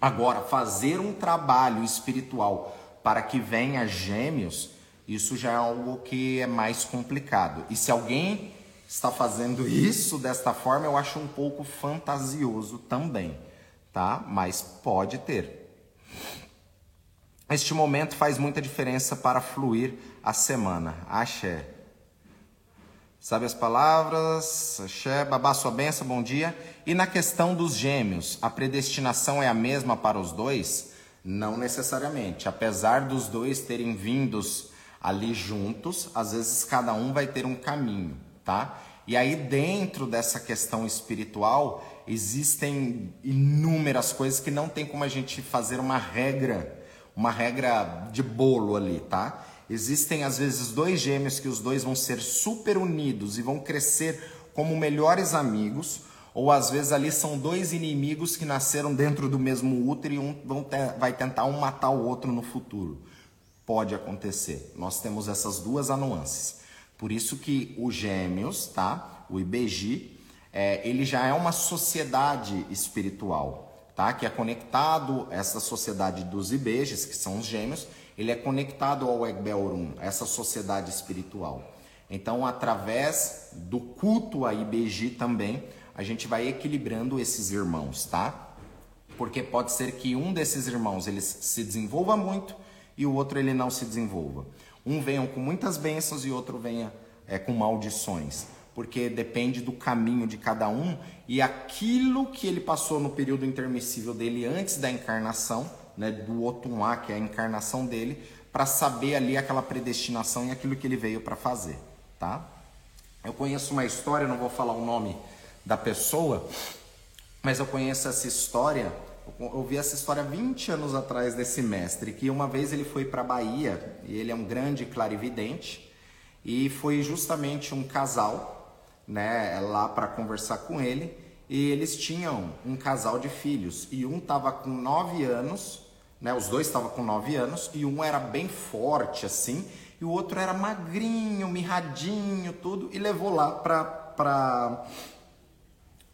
Agora, fazer um trabalho espiritual para que venha gêmeos, isso já é algo que é mais complicado. E se alguém está fazendo isso desta forma, eu acho um pouco fantasioso também, tá? Mas pode ter. Este momento faz muita diferença para fluir a semana. Axé. Sabe as palavras? Axé, babá sua benção, bom dia. E na questão dos gêmeos, a predestinação é a mesma para os dois? Não necessariamente. Apesar dos dois terem vindos ali juntos, às vezes cada um vai ter um caminho, tá? E aí dentro dessa questão espiritual existem inúmeras coisas que não tem como a gente fazer uma regra, uma regra de bolo ali, tá? Existem às vezes dois gêmeos que os dois vão ser super unidos e vão crescer como melhores amigos, ou às vezes ali são dois inimigos que nasceram dentro do mesmo útero e um vai tentar um matar o outro no futuro pode acontecer. Nós temos essas duas nuances. Por isso que o Gêmeos, tá? O IBG, é, ele já é uma sociedade espiritual, tá? Que é conectado essa sociedade dos IBGs, que são os Gêmeos, ele é conectado ao Egbelrum, essa sociedade espiritual. Então, através do culto a IBG também, a gente vai equilibrando esses irmãos, tá? Porque pode ser que um desses irmãos eles se desenvolva muito e o outro ele não se desenvolva. Um venha com muitas bênçãos e outro venha é, com maldições, porque depende do caminho de cada um e aquilo que ele passou no período intermissível dele antes da encarnação, né, do Otumá, que é a encarnação dele, para saber ali aquela predestinação e aquilo que ele veio para fazer, tá? Eu conheço uma história, não vou falar o nome da pessoa, mas eu conheço essa história eu ouvi essa história 20 anos atrás desse mestre, que uma vez ele foi para Bahia, e ele é um grande clarividente, e foi justamente um casal, né, lá para conversar com ele, e eles tinham um casal de filhos, e um tava com 9 anos, né, os dois estavam com 9 anos, e um era bem forte assim, e o outro era magrinho, mirradinho, tudo, e levou lá para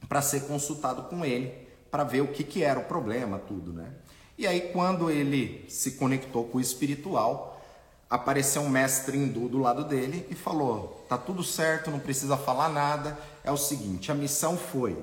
para ser consultado com ele para ver o que, que era o problema, tudo, né? E aí, quando ele se conectou com o espiritual, apareceu um mestre hindu do lado dele e falou: tá tudo certo, não precisa falar nada. É o seguinte: a missão foi.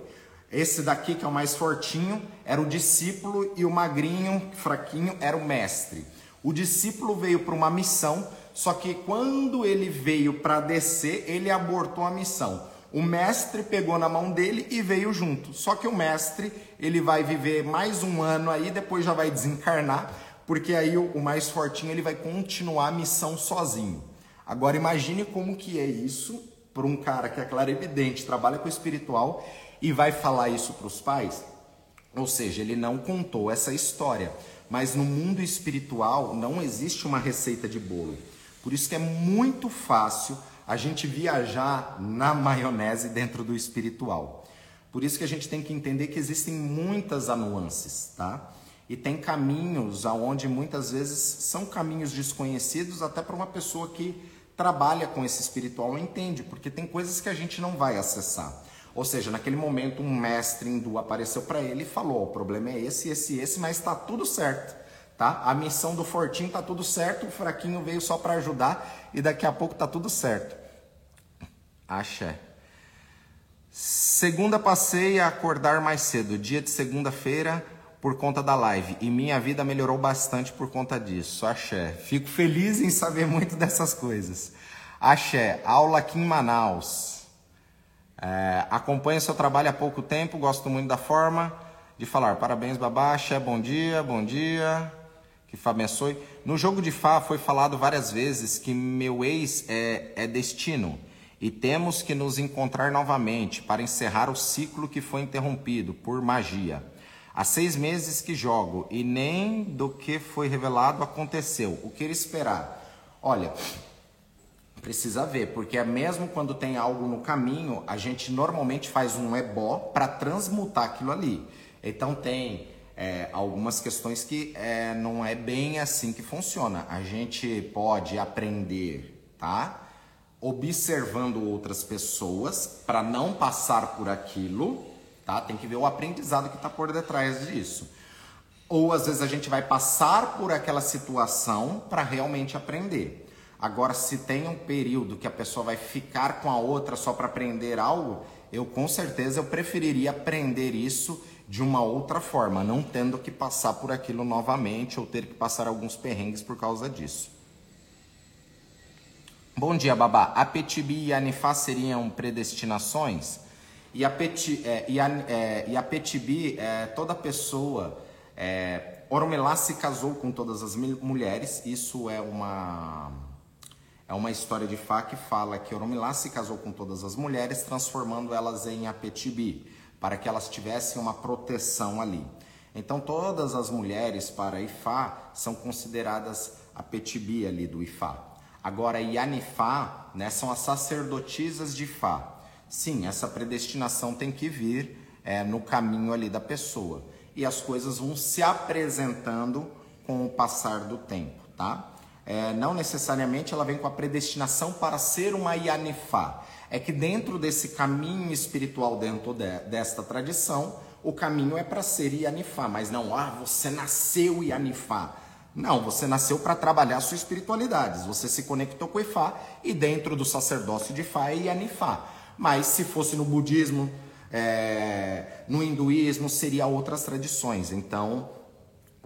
Esse daqui, que é o mais fortinho, era o discípulo, e o magrinho, fraquinho, era o mestre. O discípulo veio para uma missão, só que quando ele veio para descer, ele abortou a missão. O mestre pegou na mão dele e veio junto. Só que o mestre, ele vai viver mais um ano aí, depois já vai desencarnar, porque aí o, mais fortinho ele vai continuar a missão sozinho. Agora imagine como que é isso para um cara que é claro evidente, trabalha com o espiritual e vai falar isso para os pais. Ou seja, ele não contou essa história. Mas no mundo espiritual não existe uma receita de bolo. Por isso que é muito fácil a gente viajar na maionese dentro do espiritual. Por isso que a gente tem que entender que existem muitas nuances, tá? E tem caminhos aonde muitas vezes são caminhos desconhecidos até para uma pessoa que trabalha com esse espiritual entende, porque tem coisas que a gente não vai acessar. Ou seja, naquele momento um mestre hindu apareceu para ele e falou: "O problema é esse, esse, esse, mas está tudo certo. Tá? A missão do fortinho tá tudo certo, o fraquinho veio só para ajudar e daqui a pouco tá tudo certo. Axé. Segunda passei a acordar mais cedo, dia de segunda-feira, por conta da live. E minha vida melhorou bastante por conta disso. Axé. Fico feliz em saber muito dessas coisas. Axé, aula aqui em Manaus. É, acompanho seu trabalho há pouco tempo, gosto muito da forma de falar. Parabéns, babá. Axé, bom dia, bom dia. Que Fá abençoe. No jogo de Fá foi falado várias vezes que meu ex é, é destino e temos que nos encontrar novamente para encerrar o ciclo que foi interrompido por magia. Há seis meses que jogo e nem do que foi revelado aconteceu. O que esperar? Olha, precisa ver, porque é mesmo quando tem algo no caminho, a gente normalmente faz um ebó para transmutar aquilo ali. Então tem é, algumas questões que é, não é bem assim que funciona. A gente pode aprender, tá? Observando outras pessoas para não passar por aquilo, tá? Tem que ver o aprendizado que está por detrás disso. Ou às vezes a gente vai passar por aquela situação para realmente aprender. Agora, se tem um período que a pessoa vai ficar com a outra só para aprender algo, eu com certeza eu preferiria aprender isso de uma outra forma, não tendo que passar por aquilo novamente ou ter que passar alguns perrengues por causa disso. Bom dia, Babá. A Petibi e a Nifá seriam predestinações? E a, Peti, é, e a, é, e a Petibi, é, toda pessoa. É, Oromilá se casou com todas as mulheres, isso é uma. É uma história de Fá que fala que Oromilá se casou com todas as mulheres, transformando elas em Apetibi para que elas tivessem uma proteção ali. Então, todas as mulheres para Ifá são consideradas a petibi ali do Ifá. Agora, Yanifá né, são as sacerdotisas de Ifá. Sim, essa predestinação tem que vir é, no caminho ali da pessoa. E as coisas vão se apresentando com o passar do tempo, tá? É, não necessariamente ela vem com a predestinação para ser uma Yanifá é que dentro desse caminho espiritual, dentro de, desta tradição, o caminho é para ser Yanifá, mas não, ah, você nasceu Yanifá. Não, você nasceu para trabalhar sua espiritualidade. Você se conectou com Ifá e dentro do sacerdócio de Ifá é Yanifá. Mas se fosse no budismo, é, no hinduísmo, seria outras tradições. Então,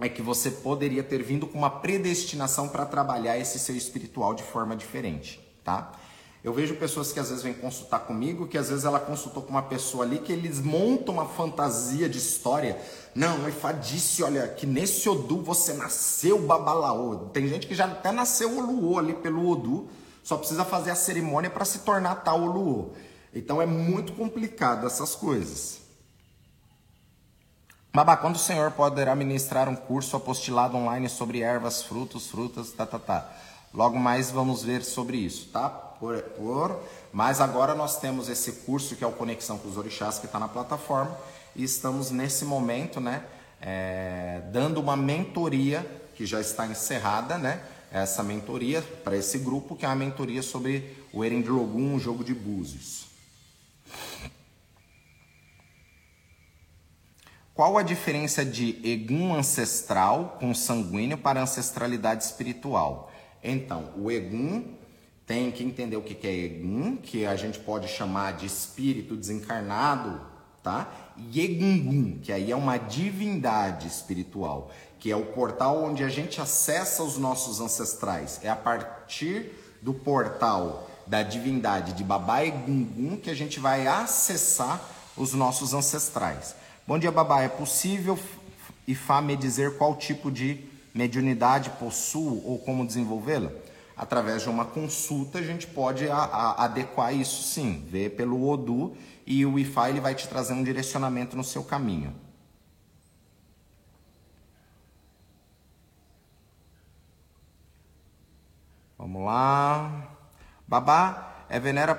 é que você poderia ter vindo com uma predestinação para trabalhar esse seu espiritual de forma diferente, tá? Eu vejo pessoas que às vezes vêm consultar comigo, que às vezes ela consultou com uma pessoa ali, que eles montam uma fantasia de história. Não, o Ifá disse, olha, que nesse Odu você nasceu Babalaô. Tem gente que já até nasceu Oluô ali pelo Odu, só precisa fazer a cerimônia para se tornar tal Oluô. Então é muito complicado essas coisas. Babá, quando o senhor poderá ministrar um curso apostilado online sobre ervas, frutos, frutas, tá, tá, tá. Logo mais vamos ver sobre isso, tá? Por, por, mas agora nós temos esse curso que é o Conexão com os Orixás que está na plataforma e estamos nesse momento, né, é, dando uma mentoria que já está encerrada, né, essa mentoria para esse grupo que é a mentoria sobre o Erendrogum, o jogo de búzios. Qual a diferença de Egum ancestral com sanguíneo para ancestralidade espiritual? Então, o Egum tem que entender o que é Egum, que a gente pode chamar de espírito desencarnado, tá? E Egungun, que aí é uma divindade espiritual, que é o portal onde a gente acessa os nossos ancestrais. É a partir do portal da divindade de Babá Egungun que a gente vai acessar os nossos ancestrais. Bom dia, Babá. É possível Ifá me dizer qual tipo de mediunidade possuo ou como desenvolvê-la? Através de uma consulta, a gente pode a, a, adequar isso sim, ver pelo Odu e o Wi-Fi ele vai te trazer um direcionamento no seu caminho. Vamos lá. Babá, é Venera,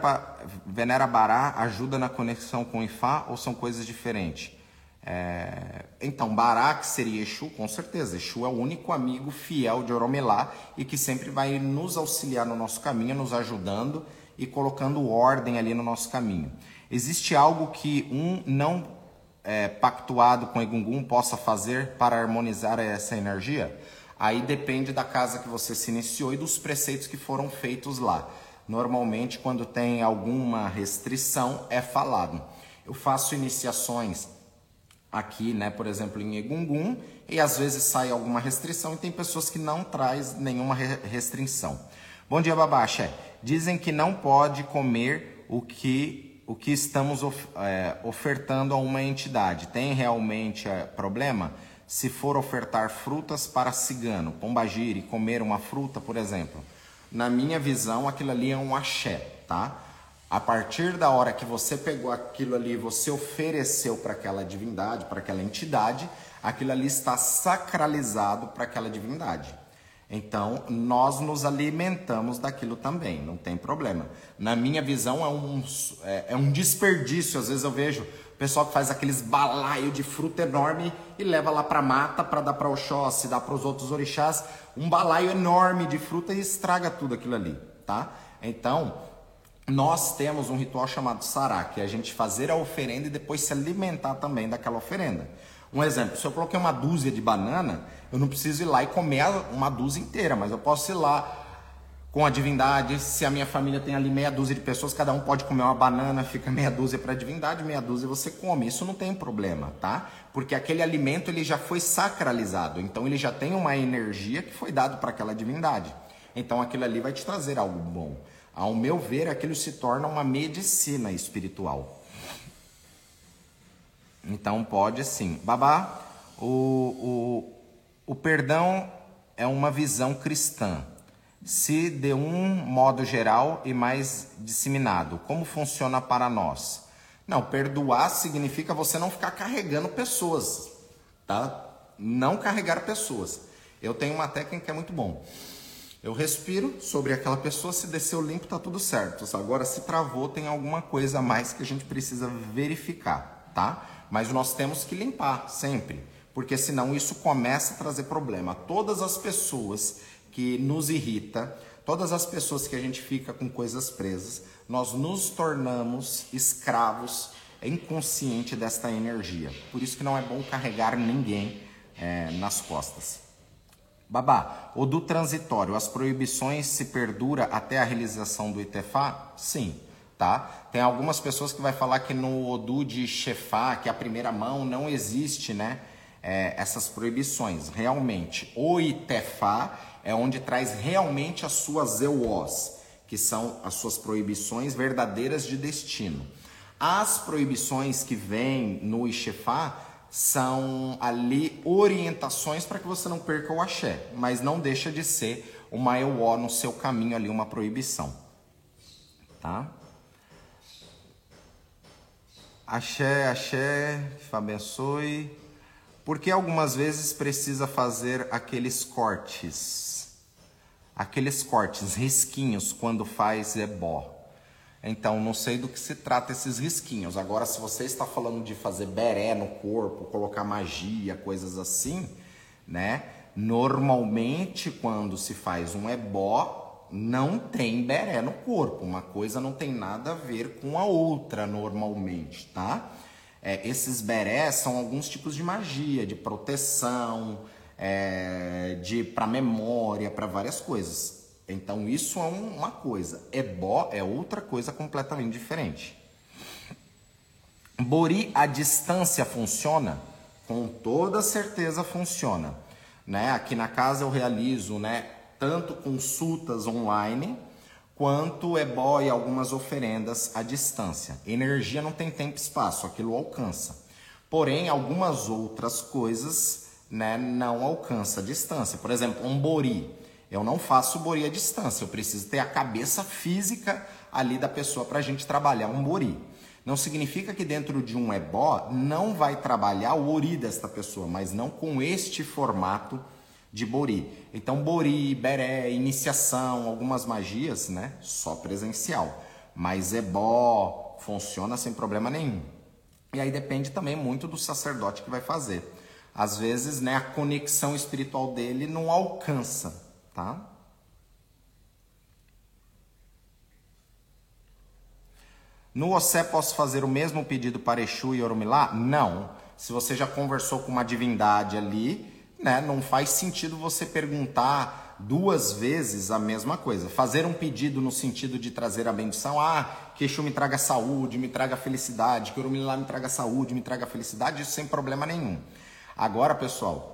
Venera Bará ajuda na conexão com o Ifá ou são coisas diferentes? É, então, Barak seria Exu, com certeza. Exu é o único amigo fiel de Oromelá e que sempre vai nos auxiliar no nosso caminho, nos ajudando e colocando ordem ali no nosso caminho. Existe algo que um não é, pactuado com Egungun possa fazer para harmonizar essa energia? Aí depende da casa que você se iniciou e dos preceitos que foram feitos lá. Normalmente, quando tem alguma restrição, é falado. Eu faço iniciações aqui, né, por exemplo, em Egungun, e às vezes sai alguma restrição e tem pessoas que não traz nenhuma restrição. Bom dia, Babaxa. Dizem que não pode comer o que o que estamos of, é, ofertando a uma entidade. Tem realmente é, problema? Se for ofertar frutas para cigano, pombagire, comer uma fruta, por exemplo. Na minha visão, aquilo ali é um axé, tá? A partir da hora que você pegou aquilo ali, você ofereceu para aquela divindade, para aquela entidade, aquilo ali está sacralizado para aquela divindade. Então, nós nos alimentamos daquilo também, não tem problema. Na minha visão, é um, é, é um desperdício. Às vezes eu vejo o pessoal que faz aqueles balaio de fruta enorme e leva lá para mata para dar para o Oxóssi, dar para os outros orixás. Um balaio enorme de fruta e estraga tudo aquilo ali, tá? Então, nós temos um ritual chamado sará, que é a gente fazer a oferenda e depois se alimentar também daquela oferenda. Um exemplo, se eu coloquei uma dúzia de banana, eu não preciso ir lá e comer uma dúzia inteira, mas eu posso ir lá com a divindade, se a minha família tem ali meia dúzia de pessoas, cada um pode comer uma banana, fica meia dúzia para a divindade, meia dúzia você come. Isso não tem problema, tá? Porque aquele alimento ele já foi sacralizado, então ele já tem uma energia que foi dado para aquela divindade. Então aquilo ali vai te trazer algo bom. Ao meu ver, aquilo se torna uma medicina espiritual. Então pode sim. Babá, o, o, o perdão é uma visão cristã. Se de um modo geral e mais disseminado, como funciona para nós? Não, perdoar significa você não ficar carregando pessoas, tá? Não carregar pessoas. Eu tenho uma técnica que é muito bom. Eu respiro sobre aquela pessoa, se desceu limpo, tá tudo certo. Agora, se travou, tem alguma coisa a mais que a gente precisa verificar, tá? Mas nós temos que limpar sempre, porque senão isso começa a trazer problema. Todas as pessoas que nos irrita, todas as pessoas que a gente fica com coisas presas, nós nos tornamos escravos inconsciente desta energia. Por isso que não é bom carregar ninguém é, nas costas. Babá, o do transitório, as proibições se perdura até a realização do Itefá? Sim, tá? Tem algumas pessoas que vai falar que no Odu de Chefá, que é a primeira mão, não existe, né? É, essas proibições. Realmente, o Itefá é onde traz realmente as suas euós, que são as suas proibições verdadeiras de destino. As proibições que vêm no Ixefá são ali orientações para que você não perca o axé, mas não deixa de ser uma EUO no seu caminho ali, uma proibição. Tá? Axé, axé, abençoe. Porque algumas vezes precisa fazer aqueles cortes, aqueles cortes, risquinhos quando faz ebó. Então, não sei do que se trata esses risquinhos. Agora, se você está falando de fazer beré no corpo, colocar magia, coisas assim, né? Normalmente, quando se faz um ebó, não tem beré no corpo. Uma coisa não tem nada a ver com a outra, normalmente, tá? É, esses berés são alguns tipos de magia, de proteção, é, de para memória, para várias coisas. Então isso é uma coisa, ebó é outra coisa completamente diferente. Bori a distância funciona? Com toda certeza funciona. Né? Aqui na casa eu realizo né, tanto consultas online quanto ebó e algumas oferendas à distância. Energia não tem tempo e espaço, aquilo alcança. Porém, algumas outras coisas né, não alcança a distância. Por exemplo, um bori. Eu não faço bori à distância, eu preciso ter a cabeça física ali da pessoa para a gente trabalhar um bori. Não significa que dentro de um ebó não vai trabalhar o ori desta pessoa, mas não com este formato de bori. Então, bori, beré, iniciação, algumas magias, né? Só presencial. Mas ebó funciona sem problema nenhum. E aí depende também muito do sacerdote que vai fazer. Às vezes, né, a conexão espiritual dele não alcança tá? No Ossé posso fazer o mesmo pedido para Exu e Oromilá? Não. Se você já conversou com uma divindade ali, né, não faz sentido você perguntar duas vezes a mesma coisa. Fazer um pedido no sentido de trazer a bendição, ah, que Exu me traga saúde, me traga felicidade, que Orumilá me traga saúde, me traga felicidade, isso sem problema nenhum. Agora, pessoal,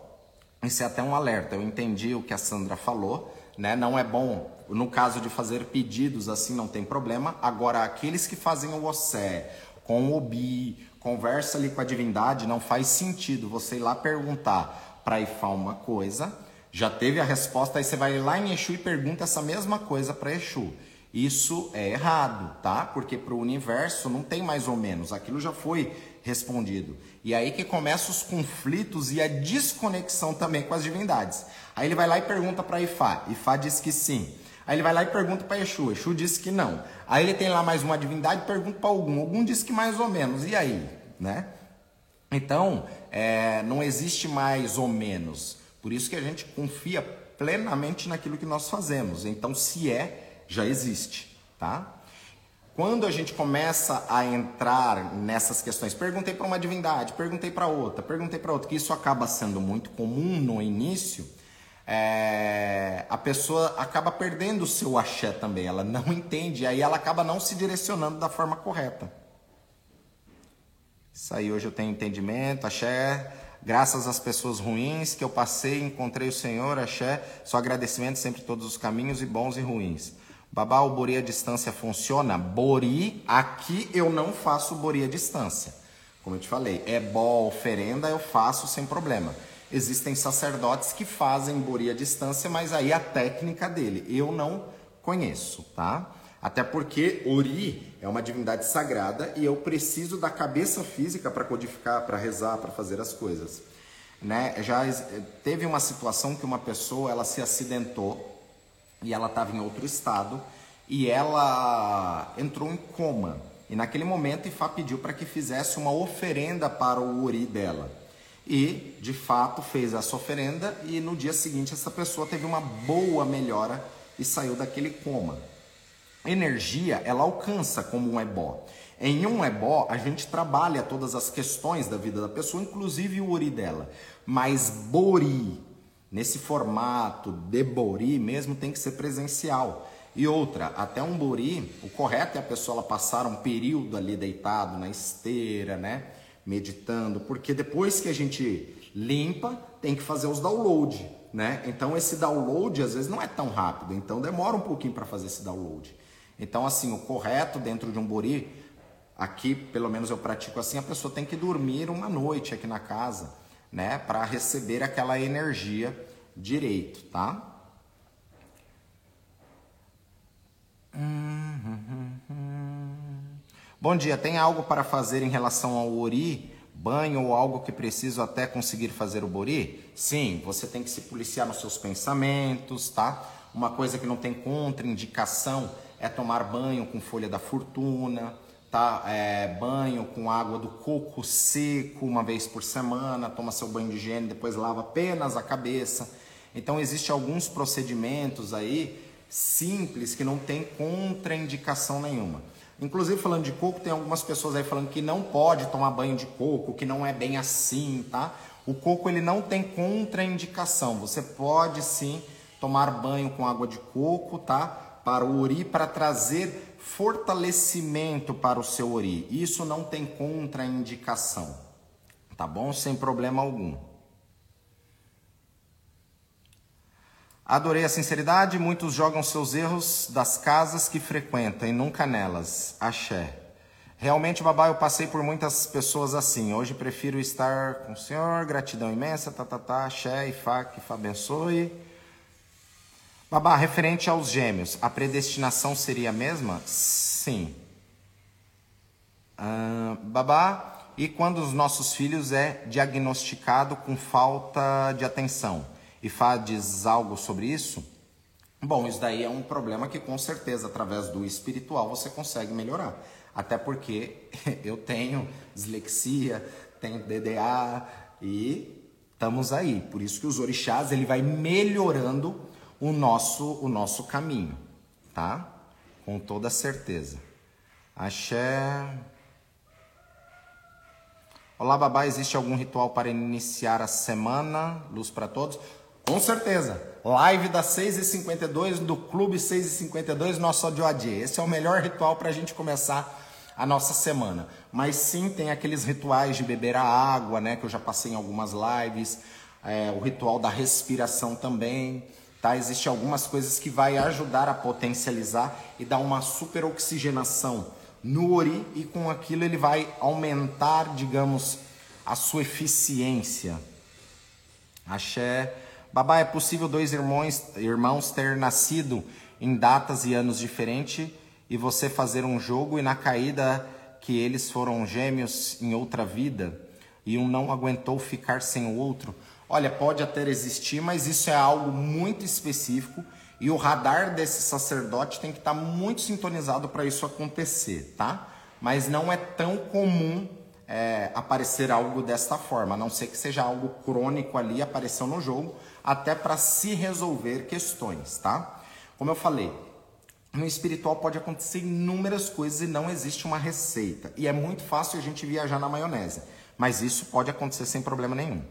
isso é até um alerta. Eu entendi o que a Sandra falou, né? Não é bom, no caso de fazer pedidos assim, não tem problema. Agora, aqueles que fazem o Ossé com o Obi, conversa ali com a divindade, não faz sentido você ir lá perguntar para Ifá uma coisa, já teve a resposta, aí você vai lá em Exu e pergunta essa mesma coisa para Exu. Isso é errado, tá? Porque para o universo não tem mais ou menos, aquilo já foi respondido. E aí que começam os conflitos e a desconexão também com as divindades. Aí ele vai lá e pergunta para Ifá, Ifá diz que sim. Aí ele vai lá e pergunta para Exu, Exu diz que não. Aí ele tem lá mais uma divindade, pergunta para algum, algum diz que mais ou menos. E aí, né? Então, é, não existe mais ou menos. Por isso que a gente confia plenamente naquilo que nós fazemos. Então, se é, já existe, tá? Quando a gente começa a entrar nessas questões, perguntei para uma divindade, perguntei para outra, perguntei para outra, que isso acaba sendo muito comum no início, é, a pessoa acaba perdendo o seu axé também, ela não [laughs] entende, aí ela acaba não se direcionando da forma correta. Isso aí, hoje eu tenho entendimento, axé, graças às pessoas ruins que eu passei, encontrei o Senhor, axé, só agradecimento sempre todos os caminhos e bons e ruins. Babá, o bori à distância funciona? Bori, aqui eu não faço bori à distância. Como eu te falei, é bó, oferenda, eu faço sem problema. Existem sacerdotes que fazem bori à distância, mas aí a técnica dele eu não conheço, tá? Até porque Ori é uma divindade sagrada e eu preciso da cabeça física para codificar, para rezar, para fazer as coisas. Né? Já teve uma situação que uma pessoa ela se acidentou e ela estava em outro estado e ela entrou em coma. E naquele momento Ifá pediu para que fizesse uma oferenda para o Ori dela. E, de fato, fez essa oferenda e no dia seguinte essa pessoa teve uma boa melhora e saiu daquele coma. Energia, ela alcança como um ebó. Em um ebó, a gente trabalha todas as questões da vida da pessoa, inclusive o ori dela. Mas bori, nesse formato de bori mesmo, tem que ser presencial. E outra, até um bori, o correto é a pessoa passar um período ali deitado na esteira, né? meditando, porque depois que a gente limpa, tem que fazer os download, né? Então esse download às vezes não é tão rápido, então demora um pouquinho para fazer esse download. Então assim, o correto dentro de um bori, aqui pelo menos eu pratico assim, a pessoa tem que dormir uma noite aqui na casa, né, para receber aquela energia direito, tá? Bom dia, tem algo para fazer em relação ao ori? Banho ou algo que preciso até conseguir fazer o bori? Sim, você tem que se policiar nos seus pensamentos, tá? Uma coisa que não tem contraindicação é tomar banho com folha da fortuna, tá? É, banho com água do coco seco uma vez por semana, toma seu banho de higiene, depois lava apenas a cabeça. Então existe alguns procedimentos aí simples que não tem contraindicação nenhuma. Inclusive, falando de coco, tem algumas pessoas aí falando que não pode tomar banho de coco, que não é bem assim, tá? O coco ele não tem contraindicação. Você pode sim tomar banho com água de coco, tá? Para o ori, para trazer fortalecimento para o seu ori. Isso não tem contraindicação, tá bom? Sem problema algum. Adorei a sinceridade, muitos jogam seus erros das casas que frequentam e nunca nelas. Axé. Realmente, babá, eu passei por muitas pessoas assim. Hoje prefiro estar com o Senhor, gratidão imensa, tá, tá, tá, axé, Ifá, que Ifá abençoe. Babá, referente aos gêmeos, a predestinação seria a mesma? Sim. Ah, babá, e quando os nossos filhos é diagnosticado com falta de atenção? e faz algo sobre isso, bom, isso daí é um problema que com certeza através do espiritual você consegue melhorar. Até porque [laughs] eu tenho dislexia, tenho DDA e estamos aí. Por isso que os orixás ele vai melhorando o nosso o nosso caminho, tá? Com toda certeza. Axé. Olá, babá, existe algum ritual para iniciar a semana? Luz para todos? Com certeza. Live das 6h52 do Clube 6h52, nosso ODOAD. Esse é o melhor ritual para a gente começar a nossa semana. Mas sim, tem aqueles rituais de beber a água, né? Que eu já passei em algumas lives. É, o ritual da respiração também. Tá? Existem algumas coisas que vai ajudar a potencializar e dar uma super oxigenação no ori e com aquilo ele vai aumentar, digamos, a sua eficiência. Axé. Babá, é possível dois irmãos, irmãos ter nascido em datas e anos diferentes e você fazer um jogo e na caída que eles foram gêmeos em outra vida e um não aguentou ficar sem o outro? Olha, pode até existir, mas isso é algo muito específico e o radar desse sacerdote tem que estar muito sintonizado para isso acontecer, tá? Mas não é tão comum é, aparecer algo desta forma, a não ser que seja algo crônico ali, apareceu no jogo, até para se resolver questões, tá? Como eu falei, no espiritual pode acontecer inúmeras coisas e não existe uma receita. E é muito fácil a gente viajar na maionese, mas isso pode acontecer sem problema nenhum.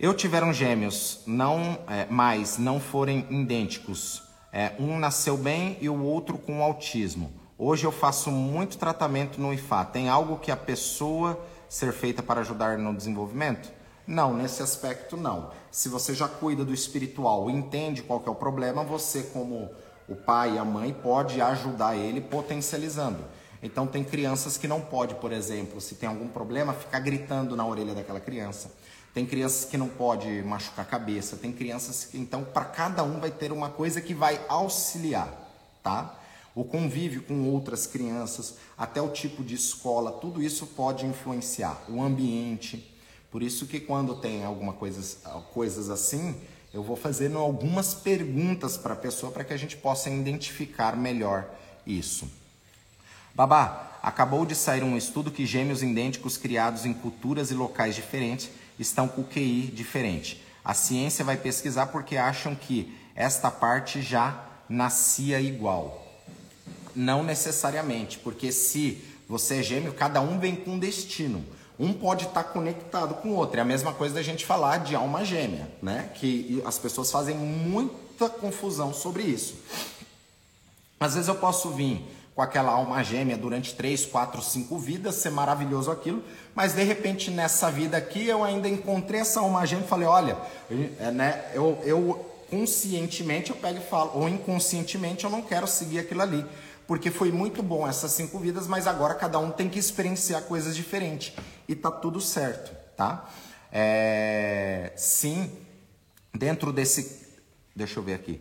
Eu tiveram gêmeos, não é, mais não forem idênticos. É, um nasceu bem e o outro com autismo. Hoje eu faço muito tratamento no IFA. Tem algo que a pessoa ser feita para ajudar no desenvolvimento? Não, nesse aspecto não. Se você já cuida do espiritual, entende qual é o problema, você como o pai e a mãe pode ajudar ele potencializando. Então tem crianças que não pode, por exemplo, se tem algum problema, ficar gritando na orelha daquela criança. Tem crianças que não pode machucar a cabeça, tem crianças que então para cada um vai ter uma coisa que vai auxiliar, tá? O convívio com outras crianças, até o tipo de escola, tudo isso pode influenciar o ambiente. Por isso que quando tem alguma coisas, coisas assim, eu vou fazendo algumas perguntas para a pessoa para que a gente possa identificar melhor isso. Babá, acabou de sair um estudo que gêmeos idênticos criados em culturas e locais diferentes estão com QI diferente. A ciência vai pesquisar porque acham que esta parte já nascia igual. Não necessariamente, porque se você é gêmeo, cada um vem com um destino. Um pode estar conectado com o outro. É a mesma coisa da gente falar de alma gêmea, né? Que as pessoas fazem muita confusão sobre isso. Às vezes eu posso vir com aquela alma gêmea durante três, quatro, cinco vidas, ser maravilhoso aquilo, mas de repente nessa vida aqui eu ainda encontrei essa alma gêmea e falei, olha, é, né, eu, eu conscientemente eu pego e falo, ou inconscientemente eu não quero seguir aquilo ali, porque foi muito bom essas cinco vidas, mas agora cada um tem que experienciar coisas diferentes e tá tudo certo, tá? É, sim, dentro desse, deixa eu ver aqui,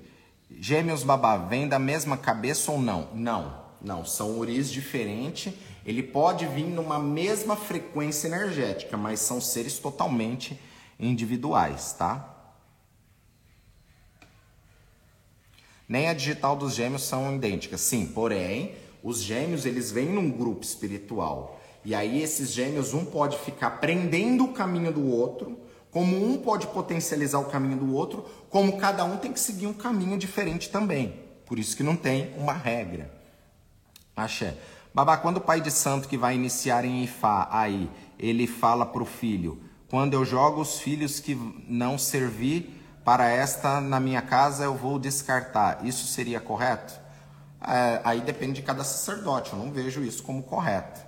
Gêmeos babá, vem da mesma cabeça ou não? Não. Não, são uris diferentes. Ele pode vir numa mesma frequência energética, mas são seres totalmente individuais, tá? Nem a digital dos gêmeos são idênticas. Sim, porém, os gêmeos eles vêm num grupo espiritual. E aí esses gêmeos um pode ficar prendendo o caminho do outro, como um pode potencializar o caminho do outro, como cada um tem que seguir um caminho diferente também. Por isso que não tem uma regra. Axé. Babá, quando o pai de santo que vai iniciar em Ifá, aí, ele fala para o filho, quando eu jogo os filhos que não servir para esta na minha casa, eu vou descartar. Isso seria correto? É, aí depende de cada sacerdote, eu não vejo isso como correto,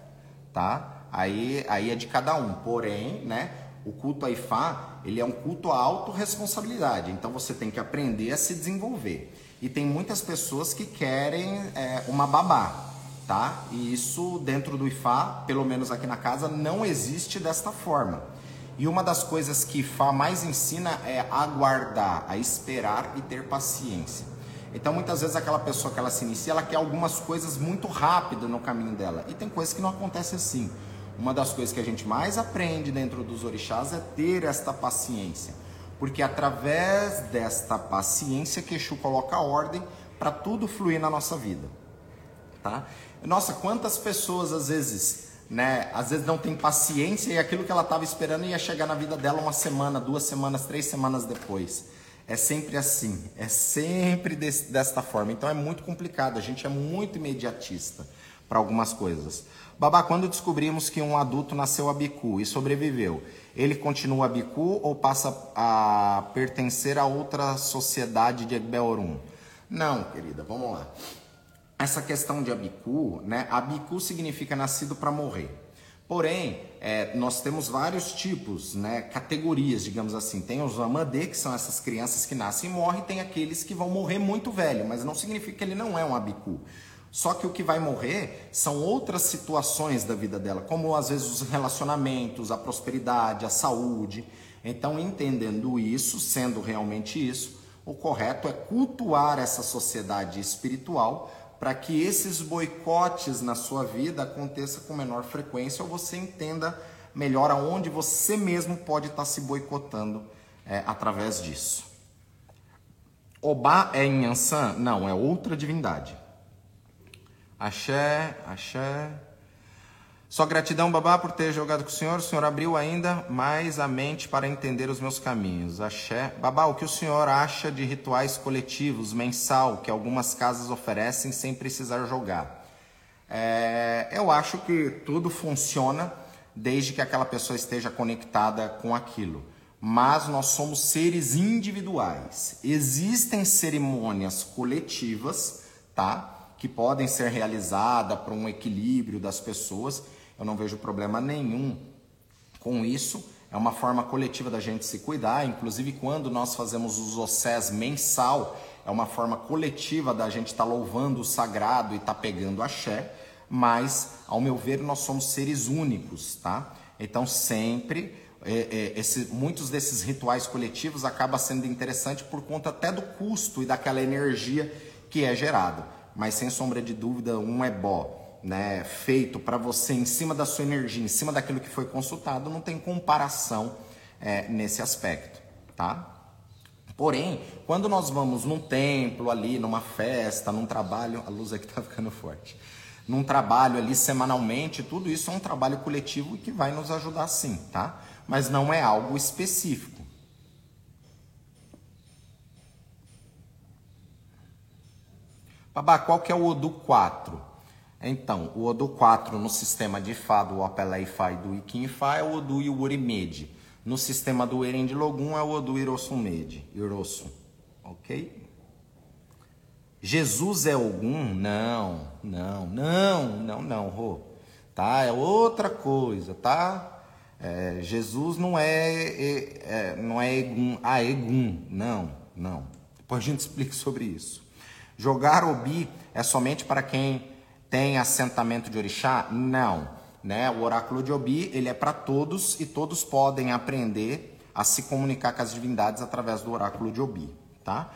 tá? Aí, aí é de cada um. Porém, né, o culto a Ifá, ele é um culto a autorresponsabilidade. Então você tem que aprender a se desenvolver. E tem muitas pessoas que querem é, uma babá tá? E isso dentro do IFA, pelo menos aqui na casa, não existe desta forma. E uma das coisas que IFA mais ensina é aguardar, a esperar e ter paciência. Então muitas vezes aquela pessoa que ela se inicia, ela quer algumas coisas muito rápido no caminho dela. E tem coisas que não acontecem assim. Uma das coisas que a gente mais aprende dentro dos orixás é ter esta paciência. Porque através desta paciência que Exu coloca ordem para tudo fluir na nossa vida. Tá? Nossa, quantas pessoas às vezes, né, às vezes não tem paciência e aquilo que ela estava esperando ia chegar na vida dela uma semana, duas semanas, três semanas depois. É sempre assim, é sempre desse, desta forma. Então é muito complicado, a gente é muito imediatista. para algumas coisas. Babá, quando descobrimos que um adulto nasceu a bicu e sobreviveu, ele continua a bicu ou passa a pertencer a outra sociedade de Egbeorum? Não, querida, vamos lá. Essa questão de abicu, né? Abicu significa nascido para morrer. Porém, é, nós temos vários tipos, né, categorias, digamos assim. Tem os amadê, que são essas crianças que nascem e morrem, tem aqueles que vão morrer muito velho, mas não significa que ele não é um abicu. Só que o que vai morrer são outras situações da vida dela, como às vezes os relacionamentos, a prosperidade, a saúde. Então, entendendo isso, sendo realmente isso, o correto é cultuar essa sociedade espiritual para que esses boicotes na sua vida aconteçam com menor frequência ou você entenda melhor aonde você mesmo pode estar tá se boicotando é, através disso. Obá é em Yansan? Não, é outra divindade. Axé, axé. Só gratidão, babá, por ter jogado com o senhor. O senhor abriu ainda mais a mente para entender os meus caminhos. Axé. Babá, o que o senhor acha de rituais coletivos, mensal, que algumas casas oferecem sem precisar jogar? É, eu acho que tudo funciona desde que aquela pessoa esteja conectada com aquilo. Mas nós somos seres individuais. Existem cerimônias coletivas, tá? Que podem ser realizadas para um equilíbrio das pessoas eu não vejo problema nenhum com isso. É uma forma coletiva da gente se cuidar, inclusive quando nós fazemos os ossés mensal, é uma forma coletiva da gente estar tá louvando o sagrado e estar tá pegando axé, mas, ao meu ver, nós somos seres únicos, tá? Então, sempre, é, é, esse, muitos desses rituais coletivos acaba sendo interessante por conta até do custo e daquela energia que é gerado. Mas, sem sombra de dúvida, um é bom né, feito para você em cima da sua energia, em cima daquilo que foi consultado, não tem comparação é, nesse aspecto, tá? Porém, quando nós vamos num templo ali, numa festa, num trabalho, a luz aqui está [laughs] ficando forte, num trabalho ali semanalmente, tudo isso é um trabalho coletivo que vai nos ajudar sim, tá? Mas não é algo específico. Babá, qual que é o Odu 4? Então, o Odu 4 no sistema de Fá do Opelé Fá e do Ikin Fá é o Odu Yurimede. No sistema do Eren Logum é o Odu Irosumede. Irosu. Ok? Jesus é Ogum? Não, não, não, não, não, Rô. Tá? É outra coisa, tá? É, Jesus não é, é, é, não é Egum, ah, Egum, não, não. Depois a gente explica sobre isso. Jogar Obi é somente para quem tem assentamento de orixá? Não. Né? O oráculo de Obi ele é para todos e todos podem aprender a se comunicar com as divindades através do oráculo de Obi. Tá?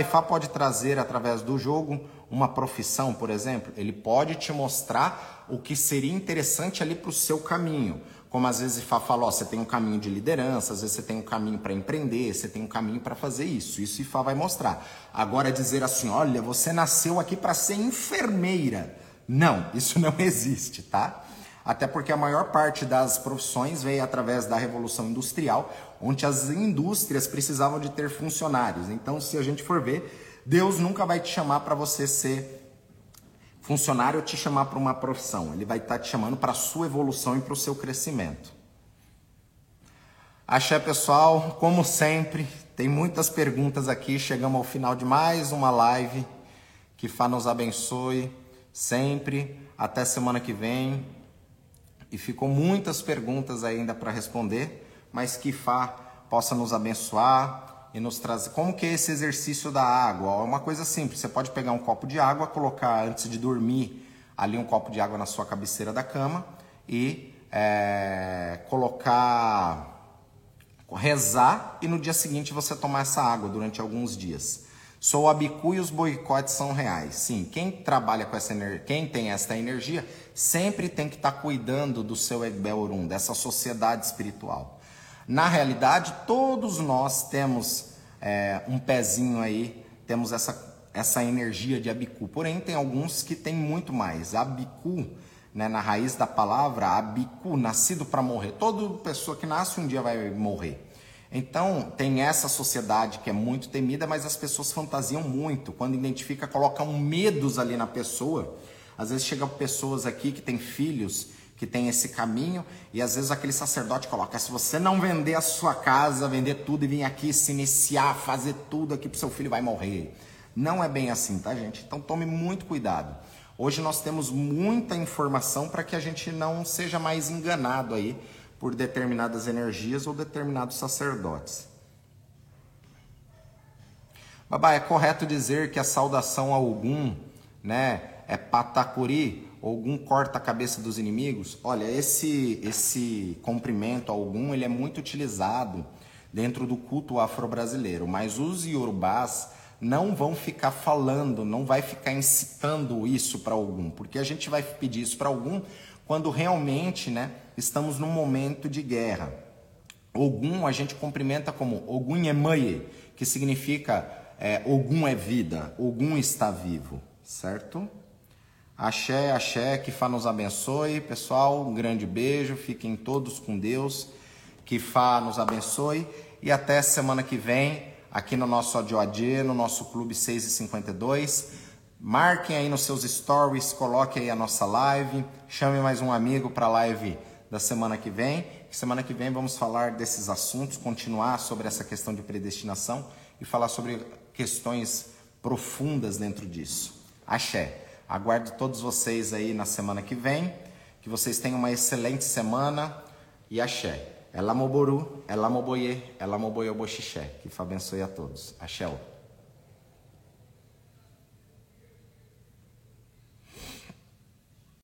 Ifá pode trazer através do jogo uma profissão, por exemplo. Ele pode te mostrar o que seria interessante ali para o seu caminho. Como às vezes Ifá fala, ó, você tem um caminho de liderança, às vezes você tem um caminho para empreender, você tem um caminho para fazer isso. Isso Ifá vai mostrar. Agora dizer assim, olha, você nasceu aqui para ser enfermeira. Não, isso não [laughs] existe, tá? Até porque a maior parte das profissões veio através da Revolução Industrial, onde as indústrias precisavam de ter funcionários. Então, se a gente for ver, Deus nunca vai te chamar para você ser funcionário ou te chamar para uma profissão. Ele vai estar tá te chamando para a sua evolução e para o seu crescimento. Axé, pessoal, como sempre, tem muitas perguntas aqui. Chegamos ao final de mais uma live. Que Fá nos abençoe sempre. Até semana que vem. E ficou muitas perguntas ainda para responder, mas que Fá possa nos abençoar e nos trazer. Como que é esse exercício da água? É uma coisa simples. Você pode pegar um copo de água, colocar antes de dormir ali um copo de água na sua cabeceira da cama e é, colocar rezar e no dia seguinte você tomar essa água durante alguns dias. Sou abicu e os boicotes são reais. Sim, quem trabalha com essa energia, quem tem essa energia, sempre tem que estar tá cuidando do seu Egbel dessa sociedade espiritual. Na realidade, todos nós temos é, um pezinho aí, temos essa, essa energia de abicu. Porém, tem alguns que têm muito mais. Abicu, né, na raiz da palavra, abicu, nascido para morrer. Toda pessoa que nasce um dia vai morrer. Então, tem essa sociedade que é muito temida, mas as pessoas fantasiam muito. Quando identifica, colocam medos ali na pessoa. Às vezes chegam pessoas aqui que têm filhos que tem esse caminho e às vezes aquele sacerdote coloca: se você não vender a sua casa, vender tudo e vir aqui se iniciar, fazer tudo aqui para seu filho vai morrer. Não é bem assim, tá, gente? Então tome muito cuidado. Hoje nós temos muita informação para que a gente não seja mais enganado aí por determinadas energias ou determinados sacerdotes. Babá, é correto dizer que a saudação a algum, né, é patacuri, algum corta a cabeça dos inimigos? Olha, esse esse cumprimento algum, ele é muito utilizado dentro do culto afro-brasileiro, mas os iorubás não vão ficar falando, não vai ficar incitando isso para algum, porque a gente vai pedir isso para algum quando realmente, né, estamos num momento de guerra. Ogum a gente cumprimenta como Ogum Yemaye, que significa é, Ogum é vida, Ogum está vivo, certo? Axé, axé, que Fá nos abençoe. Pessoal, um grande beijo, fiquem todos com Deus, que Fá nos abençoe e até semana que vem aqui no nosso ADOAD, no nosso Clube 652. Marquem aí nos seus stories, coloque aí a nossa live, chame mais um amigo para a live da semana que vem. Semana que vem vamos falar desses assuntos, continuar sobre essa questão de predestinação e falar sobre questões profundas dentro disso. Axé. Aguardo todos vocês aí na semana que vem. Que vocês tenham uma excelente semana e axé. Ela moboru, ela moboye, ela moboye boxixé. Que abençoe a todos. Axé.